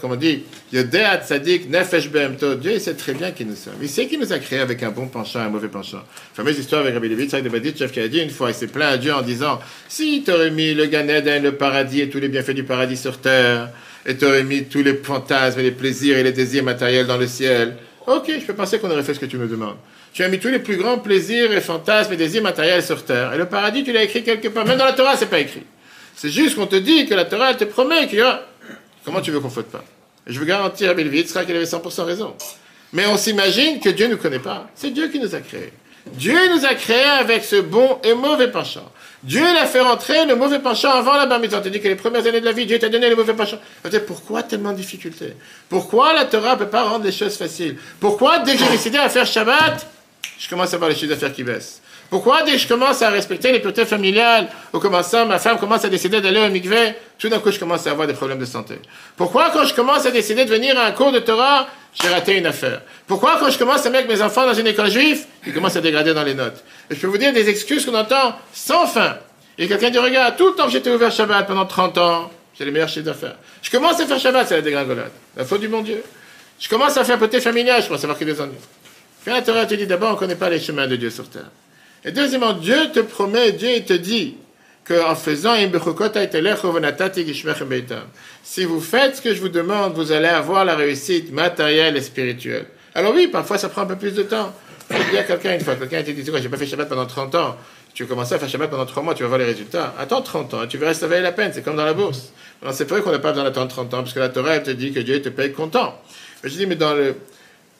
comme on dit, Nefesh. Dieu il sait très bien qui nous sommes. Il sait qu'il nous a créés avec un bon penchant et un mauvais penchant. Fameuse histoire avec Rabbi Levi Tzadok de Baditchev qui a dit une fois, il s'est plaint à Dieu en disant, si t'aurais mis le Gan Eden, le paradis et tous les bienfaits du paradis sur terre, et t'aurais mis tous les fantasmes et les plaisirs et les désirs matériels dans le ciel, ok, je peux penser qu'on aurait fait ce que tu me demandes. Tu as mis tous les plus grands plaisirs et fantasmes et désirs matériels sur terre. Et le paradis, tu l'as écrit quelque part. Même dans la Torah, c'est pas écrit. C'est juste qu'on te dit que la Torah te promet qu'il y a. Comment tu veux qu'on faute pas? Je veux garantir à Belvitz qu'il avait 100% raison. Mais on s'imagine que Dieu ne nous connaît pas. C'est Dieu qui nous a créés. Dieu nous a créés avec ce bon et mauvais penchant. Dieu l'a fait rentrer le mauvais penchant avant la bar mitzvah. Dit que les premières années de la vie, Dieu t'a donné le mauvais penchant. Pourquoi tellement de difficultés? Pourquoi la Torah ne peut pas rendre les choses faciles? Pourquoi dès que j'ai décidé à faire Shabbat, je commence à voir les chiffres d'affaires qui baissent Pourquoi dès que je commence à respecter les puretés familiales, ou comment ça, ma femme commence à décider d'aller au mikveh, tout d'un coup je commence à avoir des problèmes de santé Pourquoi quand je commence à décider de venir à un cours de Torah, j'ai raté une affaire? Pourquoi quand je commence à mettre mes enfants dans une école juive, ils commencent à dégrader dans les notes? Et je peux vous dire des excuses qu'on entend sans fin. Et quelqu'un dit, regarde, tout le temps que j'étais ouvert Shabbat pendant 30 ans, j'ai les meilleurs chiffres d'affaires. Je commence à faire Shabbat, c'est la dégringolade. La faute du bon Dieu. Je commence à faire côté familial, je commence à que des ennuis. La Torah te dit d'abord, on ne connaît pas les chemins de Dieu sur terre. Et deuxièmement, Dieu te promet, Dieu te dit qu'en faisant si vous faites ce que je vous demande, vous allez avoir la réussite matérielle et spirituelle. Alors oui, parfois ça prend un peu plus de temps. Il y a quelqu'un une fois, quelqu'un qui dit, quoi, j'ai pas fait Shabbat pendant 30 ans. Tu commences à faire Shabbat pendant 3 mois, tu vas voir les résultats. Attends 30 ans, tu verras si ça valait la peine, c'est comme dans la bourse. Alors c'est vrai qu'on n'a pas besoin d'attendre 30 ans, parce que la Torah te dit que Dieu te paye content. Je dis, mais dans le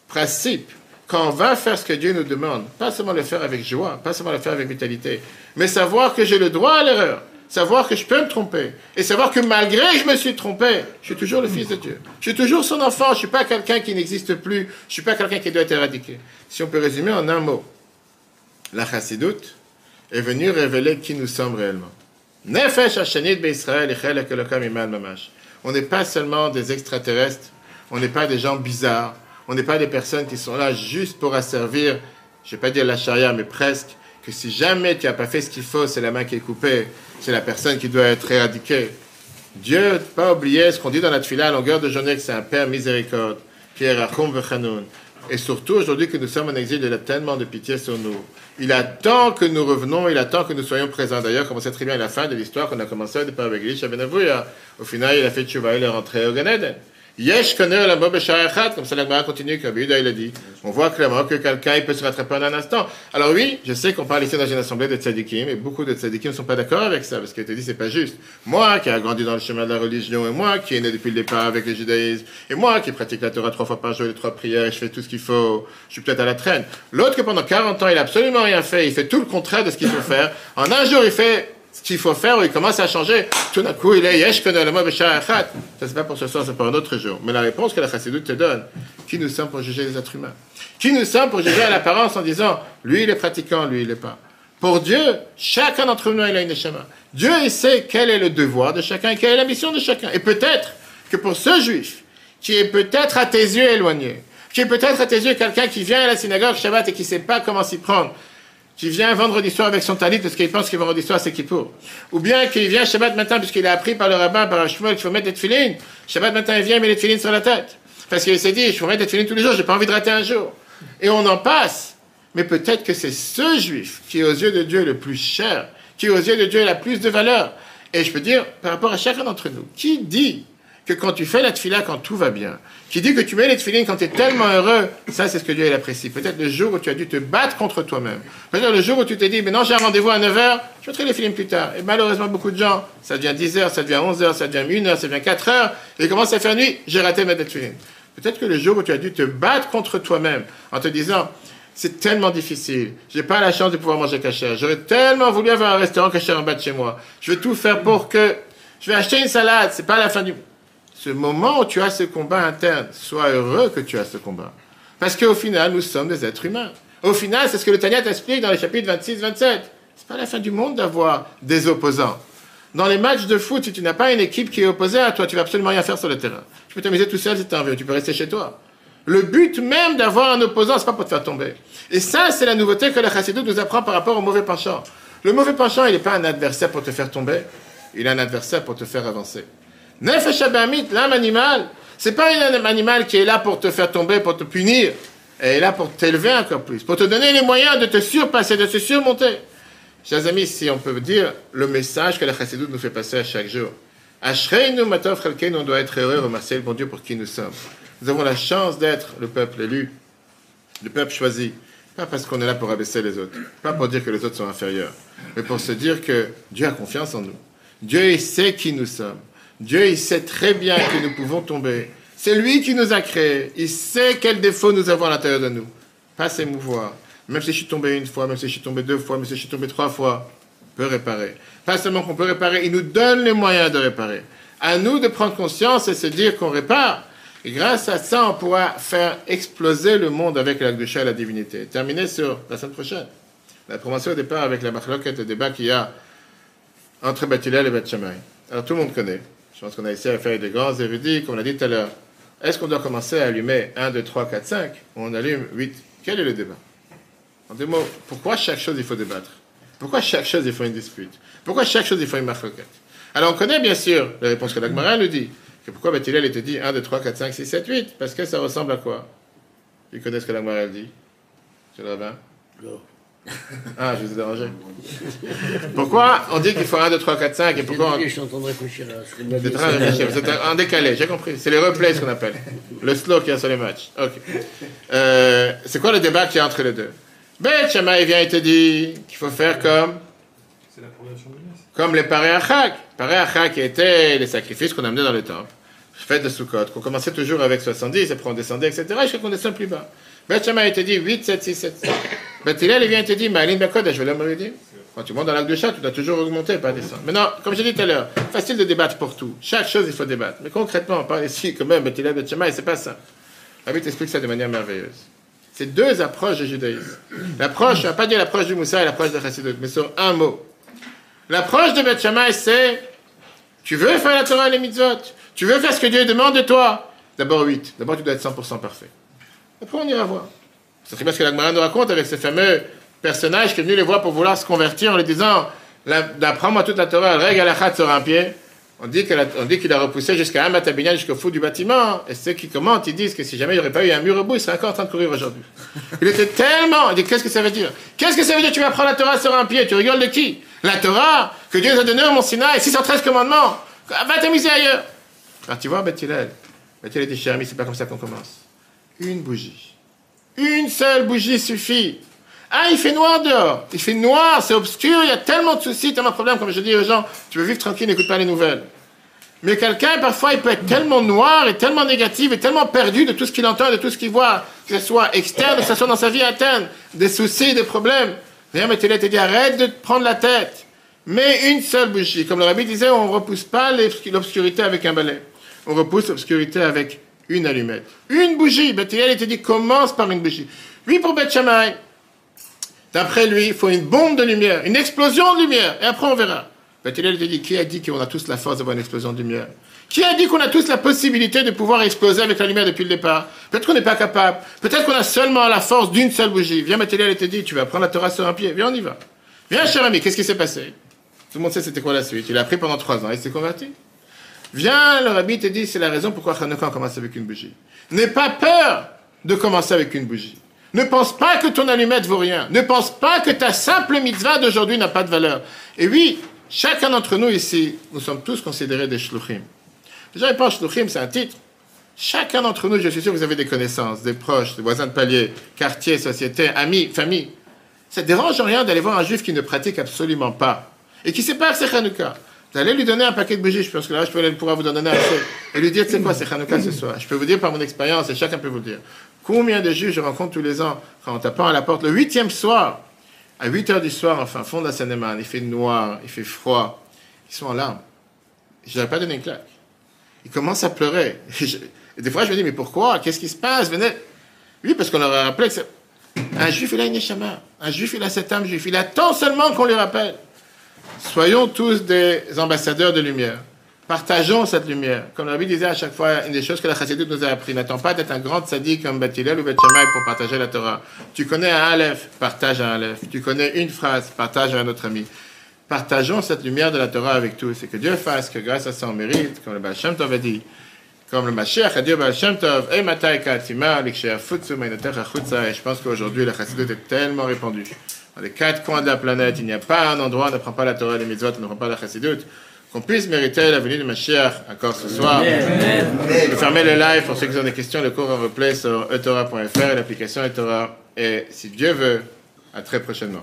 principe, quand on va faire ce que Dieu nous demande, pas seulement le faire avec joie, pas seulement le faire avec vitalité, mais savoir que j'ai le droit à l'erreur, savoir que je peux me tromper, et savoir que malgré que je me suis trompé, je suis toujours le Fils de Dieu. Je suis toujours son enfant, je ne suis pas quelqu'un qui n'existe plus, je ne suis pas quelqu'un qui doit être éradiqué. Si on peut résumer en un mot, la chassidoute est venue révéler qui nous sommes réellement. On n'est pas seulement des extraterrestres, on n'est pas des gens bizarres, On n'est pas des personnes qui sont là juste pour asservir, je vais pas dire la charia, mais presque, que si jamais tu n'as pas fait ce qu'il faut, c'est la main qui est coupée, c'est la personne qui doit être éradiquée. Dieu, pas oublier ce qu'on dit dans la tefila à longueur de journée, que c'est un Père miséricorde, qui est Rachum Vechanoun. Et surtout aujourd'hui que nous sommes en exil, il a tellement de pitié sur nous. Il attend que nous revenons, il attend que nous soyons présents. D'ailleurs, comme on sait très bien à la fin de l'histoire qu'on a commencé au départ avec Elisha Ben Avouya, au final, il a fait tchouva, il est rentré au Gan Eden. Yesh connaît la mob comme ça la continue, comme il a dit. On voit clairement que quelqu'un peut se rattraper en un instant. Alors oui, je sais qu'on parle ici dans une assemblée de tzadikim, et beaucoup de tzadikim ne sont pas d'accord avec ça, parce qu'il te dit c'est pas juste. Moi qui ai grandi dans le chemin de la religion, et moi qui est né depuis le départ avec le judaïsme, et moi qui pratique la Torah trois fois par jour, les trois prières, et je fais tout ce qu'il faut, je suis peut-être à la traîne. L'autre que pendant 40 ans il a absolument rien fait, il fait tout le contraire de ce qu'il faut faire. En un jour il fait ce qu'il faut faire, il commence à changer. Tout d'un coup, il est Yesh le mot Ça, c'est pas pour ce soir, c'est pour un autre jour. Mais la réponse que la chassidoute te donne, qui nous sommes pour juger les êtres humains? Qui nous sommes pour juger à l'apparence en disant, lui, il est pratiquant, lui, il n'est pas? Pour Dieu, chacun d'entre nous, il a une chemin. Dieu, il sait quel est le devoir de chacun, quelle est la mission de chacun. Et peut-être que pour ce juif, qui est peut-être à tes yeux éloigné, qui est peut-être à tes yeux quelqu'un qui vient à la synagogue Shabbat et qui sait pas comment s'y prendre, qui vient vendredi soir avec son talit parce qu'il pense que vendredi soir c'est Kippour. Ou bien qu'il vient Shabbat matin puisqu'il a appris par le rabbin, par Shmuel qu'il faut mettre des tefilines. Shabbat matin il vient met les tefilines sur la tête. Parce qu'il s'est dit, je faut mettre des tefilines tous les jours, j'ai pas envie de rater un jour. Et on en passe. Mais peut-être que c'est ce juif qui aux yeux de Dieu le plus cher, qui aux yeux de Dieu la plus de valeur. Et je peux dire, par rapport à chacun d'entre nous, qui dit que quand tu fais la tefila quand tout va bien, qui dit que tu mets les tefilines quand tu es tellement heureux, ça c'est ce que Dieu apprécie. Peut-être le jour où tu as dû te battre contre toi-même. Peut-être le jour où tu t'es dit, mais non, j'ai un rendez-vous à 9h, je mettrai les films plus tard. Et malheureusement, beaucoup de gens, ça devient 10h, ça devient 11h, ça devient 1h, ça devient 4h, et il commence à faire nuit, j'ai raté ma tefilines. Peut-être que le jour où tu as dû te battre contre toi-même, en te disant, c'est tellement difficile. J'ai pas la chance de pouvoir manger cachère. J'aurais tellement voulu avoir un restaurant cachère en bas de chez moi. Je vais tout faire pour que je vais acheter une salade. C'est pas la fin du ce moment où tu as ce combat interne, sois heureux que tu as ce combat. Parce qu'au final, nous sommes des êtres humains. Au final, c'est ce que le Tanya t'explique dans les chapitres 26-27. C'est pas la fin du monde d'avoir des opposants. Dans les matchs de foot, si tu n'as pas une équipe qui est opposée à toi, tu vas absolument rien faire sur le terrain. Tu peux t'amuser tout seul si tu envie, tu peux rester chez toi. Le but même d'avoir un opposant, c'est pas pour te faire tomber. Et ça, c'est la nouveauté que le Chassidou nous apprend par rapport au mauvais penchant. Le mauvais penchant, il n'est pas un adversaire pour te faire tomber, il est un adversaire pour te faire avancer. Nefesh Abamit, l'âme animale, c'est pas une âme animale qui est là pour te faire tomber, pour te punir. Elle est là pour t'élever encore plus, pour te donner les moyens de te surpasser, de se surmonter. Chers amis, si on peut dire le message que la Chassidut nous fait passer à chaque jour. Ashreinu Matov Chalkeinu, on doit être heureux, remercier le bon Dieu pour qui nous sommes. Nous avons la chance d'être le peuple élu, le peuple choisi. Pas parce qu'on est là pour abaisser les autres, pas pour dire que les autres sont inférieurs, mais pour se dire que Dieu a confiance en nous. Dieu sait qui nous sommes. Dieu, il sait très bien que nous pouvons tomber. C'est lui qui nous a créés. Il sait quels défauts nous avons à l'intérieur de nous. Pas s'émouvoir. Même si je suis tombé une fois, même si je suis tombé deux fois, même si je suis tombé trois fois, on peut réparer. Pas seulement qu'on peut réparer, il nous donne les moyens de réparer. À nous de prendre conscience et se dire qu'on répare. Et grâce à ça, on pourra faire exploser le monde avec la Gdusha et la divinité. Terminé sur la semaine prochaine. La promotion au départ avec la et le débat qu'il y a entre Batilel et Beth Alors tout le monde connaît. Je pense qu'on a essayé à faire des grands érudits, comme on l'a dit tout à l'heure. Est-ce qu'on doit commencer à allumer 1, 2, 3, 4, 5 ou on allume 8 Quel est le débat? En deux mots, pourquoi chaque chose il faut débattre? Pourquoi chaque chose il faut une dispute? Pourquoi chaque chose il faut une marquette Alors on connaît bien sûr la réponse que l'Agmara nous dit. Que pourquoi Bethilel était dit 1, 2, 3, 4, 5, 6, 7, 8 Parce que ça ressemble à quoi? Ils connaissent ce que l'Agmara dit. C'est le rabbin Non. Ah, je vous ai dérangé. Pourquoi on dit qu'il faut 1, 2, 3, 4, 5 et pourquoi on... Je suis en train de réfléchir Vous êtes en train de réfléchir, vous êtes en décalé, j'ai compris. C'est les replays ce qu'on appelle. Le slow qu'il y a sur les matchs. Ok. Euh, c'est quoi le débat qu'il y a entre les deux? Ben, Shammai vient et te dit qu'il faut faire comme, C'est la progression de l'Inès. comme les paréachak. Paréachak qui étaient les sacrifices qu'on amenait dans le temple. Fête de Sukkot, qu'on commençait toujours avec 70, après on descendait, etc. jusqu'à qu'on descend plus bas. Ben Shammai te dit 8, 7, 6, 7, 5. Ben Hillel, il vient et te dit, Ma'alin Bakodesh, je vais dire. Quand tu montes dans l'acte de chat, tu dois toujours augmenter, pas descendre. Maintenant, comme j'ai dit tout à l'heure, facile de débattre pour tout. Chaque chose, il faut débattre. Mais concrètement, on parle ici quand même, Bethilel, Bet Shammai, c'est pas ça. La Bible explique ça de manière merveilleuse. C'est deux approches du judaïsme. L'approche, on va pas dire l'approche du Moussa et l'approche de Chassidut, mais sur un mot. L'approche de Beth Shammai, c'est tu veux faire la Torah et les mitzvot, tu veux faire ce que Dieu demande de toi? D'abord 8. D'abord, tu dois être 100% parfait. Après, on ira voir. C'est très bien ce que la Gemara nous raconte avec ce fameux personnage qui est venu les voir pour vouloir se convertir en lui disant D'apprends-moi toute la Torah, règle à la sur un pied. On dit qu'il a, repoussé jusqu'à un matabinyan, jusqu'au fond du bâtiment. Et ceux qui commentent, ils disent que si jamais il n'y aurait pas eu un mur au bout, il serait encore en train de courir aujourd'hui. Il était tellement. Il dit Qu'est-ce que ça veut dire? Qu'est-ce que ça veut dire? Tu vas prendre la Torah sur un pied Tu rigoles de qui? La Torah que Dieu nous a donnée au Mont Sinaï, 613 commandements. Va t'amuser ailleurs. Alors tu vois, Beth Hillel, Beth Hillel dit ami, c'est pas comme ça qu'on commence. Une bougie. Une seule bougie suffit. Ah, il fait noir dehors. Il fait noir, c'est obscur, il y a tellement de soucis, tellement de problèmes. Comme je dis aux gens, tu veux vivre tranquille, n'écoute pas les nouvelles. Mais quelqu'un, parfois, il peut être tellement noir et tellement négatif et tellement perdu de tout ce qu'il entend, de tout ce qu'il voit, que ce soit externe, que ce soit dans sa vie interne, des soucis, des problèmes. D'ailleurs, Mathilde te dit, arrête de te prendre la tête. Mais une seule bougie. Comme le rabbi disait, on ne repousse pas l'obscu- l'obscurité avec un balai. On repousse l'obscurité avec une allumette. Une bougie. Bethel, il te dit, commence par une bougie. Lui, pour Beth Shammai, D'après lui, il faut une bombe de lumière, une explosion de lumière, et après on verra. Bethel te dit, qui a dit qu'on a tous la force d'avoir une explosion de lumière? Qui a dit qu'on a tous la possibilité de pouvoir exploser avec la lumière depuis le départ? Peut-être qu'on n'est pas capable. Peut-être qu'on a seulement la force d'une seule bougie. Viens, Bethel, elle te dit, tu vas prendre la Torah sur un pied. Viens, on y va. Viens, cher ami, qu'est-ce qui s'est passé? Tout le monde sait c'était quoi la suite. Il a appris pendant trois ans, il s'est converti. Viens, le rabbi te dit, c'est la raison pourquoi Hanouka commence avec une bougie. N'aie pas peur de commencer avec une bougie. Ne pense pas que ton allumette vaut rien. Ne pense pas que ta simple mitzvah d'aujourd'hui n'a pas de valeur. Et oui, chacun d'entre nous ici, nous sommes tous considérés des shluchim. Déjà, pense shluchim, c'est un titre. Chacun d'entre nous, je suis sûr vous avez des connaissances, des proches, des voisins de palier, quartier, société, amis, famille. Ça ne dérange en rien d'aller voir un juif qui ne pratique absolument pas et qui sait pas que. Vous allez lui donner un paquet de bougies, je pense que là, je peux pouvoir vous donner un peu, et lui dire, tu sais quoi, c'est Hanouka ce soir. Je peux vous dire par mon expérience, et chacun peut vous le dire. Combien de juifs je rencontre tous les ans, quand on tapant à la porte, le huitième soir, à 8 heures du soir, enfin, fond de la seine il fait noir, il fait froid, ils sont en larmes. Je n'aurais pas donné une claque. Ils commencent à pleurer. Et, des fois, je me dis, mais pourquoi? Qu'est-ce qui se passe? Venez. Oui, parce qu'on leur a rappelé que. Un juif, il a une neshama. Un juif, il a cette âme juif. Il attend seulement qu'on lui rappelle. Soyons tous des ambassadeurs de lumière. Partageons cette lumière. Comme le Rabbi disait à chaque fois, une des choses que la Chassidut nous a appris, n'attends pas d'être un grand sadique comme Batilel ou Betchamay pour partager la Torah. Tu connais un Aleph, partage un Aleph. Tu connais une phrase, partage à un autre ami. Partageons cette lumière de la Torah avec tous et que Dieu fasse que grâce à ça on mérite, comme le Baal Tov a dit, comme le Mashiach a dit au Baal Tov, et je pense qu'aujourd'hui la Chassidut est tellement répandue. Dans les quatre coins de la planète, il n'y a pas un endroit où on ne prend pas la Torah les mitzvot, on ne prend pas la Chassidut. Qu'on puisse mériter la venue du Mashiach encore ce soir. Je vais fermer le live pour ceux qui ont des questions. Le cours en replay sur etora.fr et l'application etora. Et si Dieu veut, à très prochainement.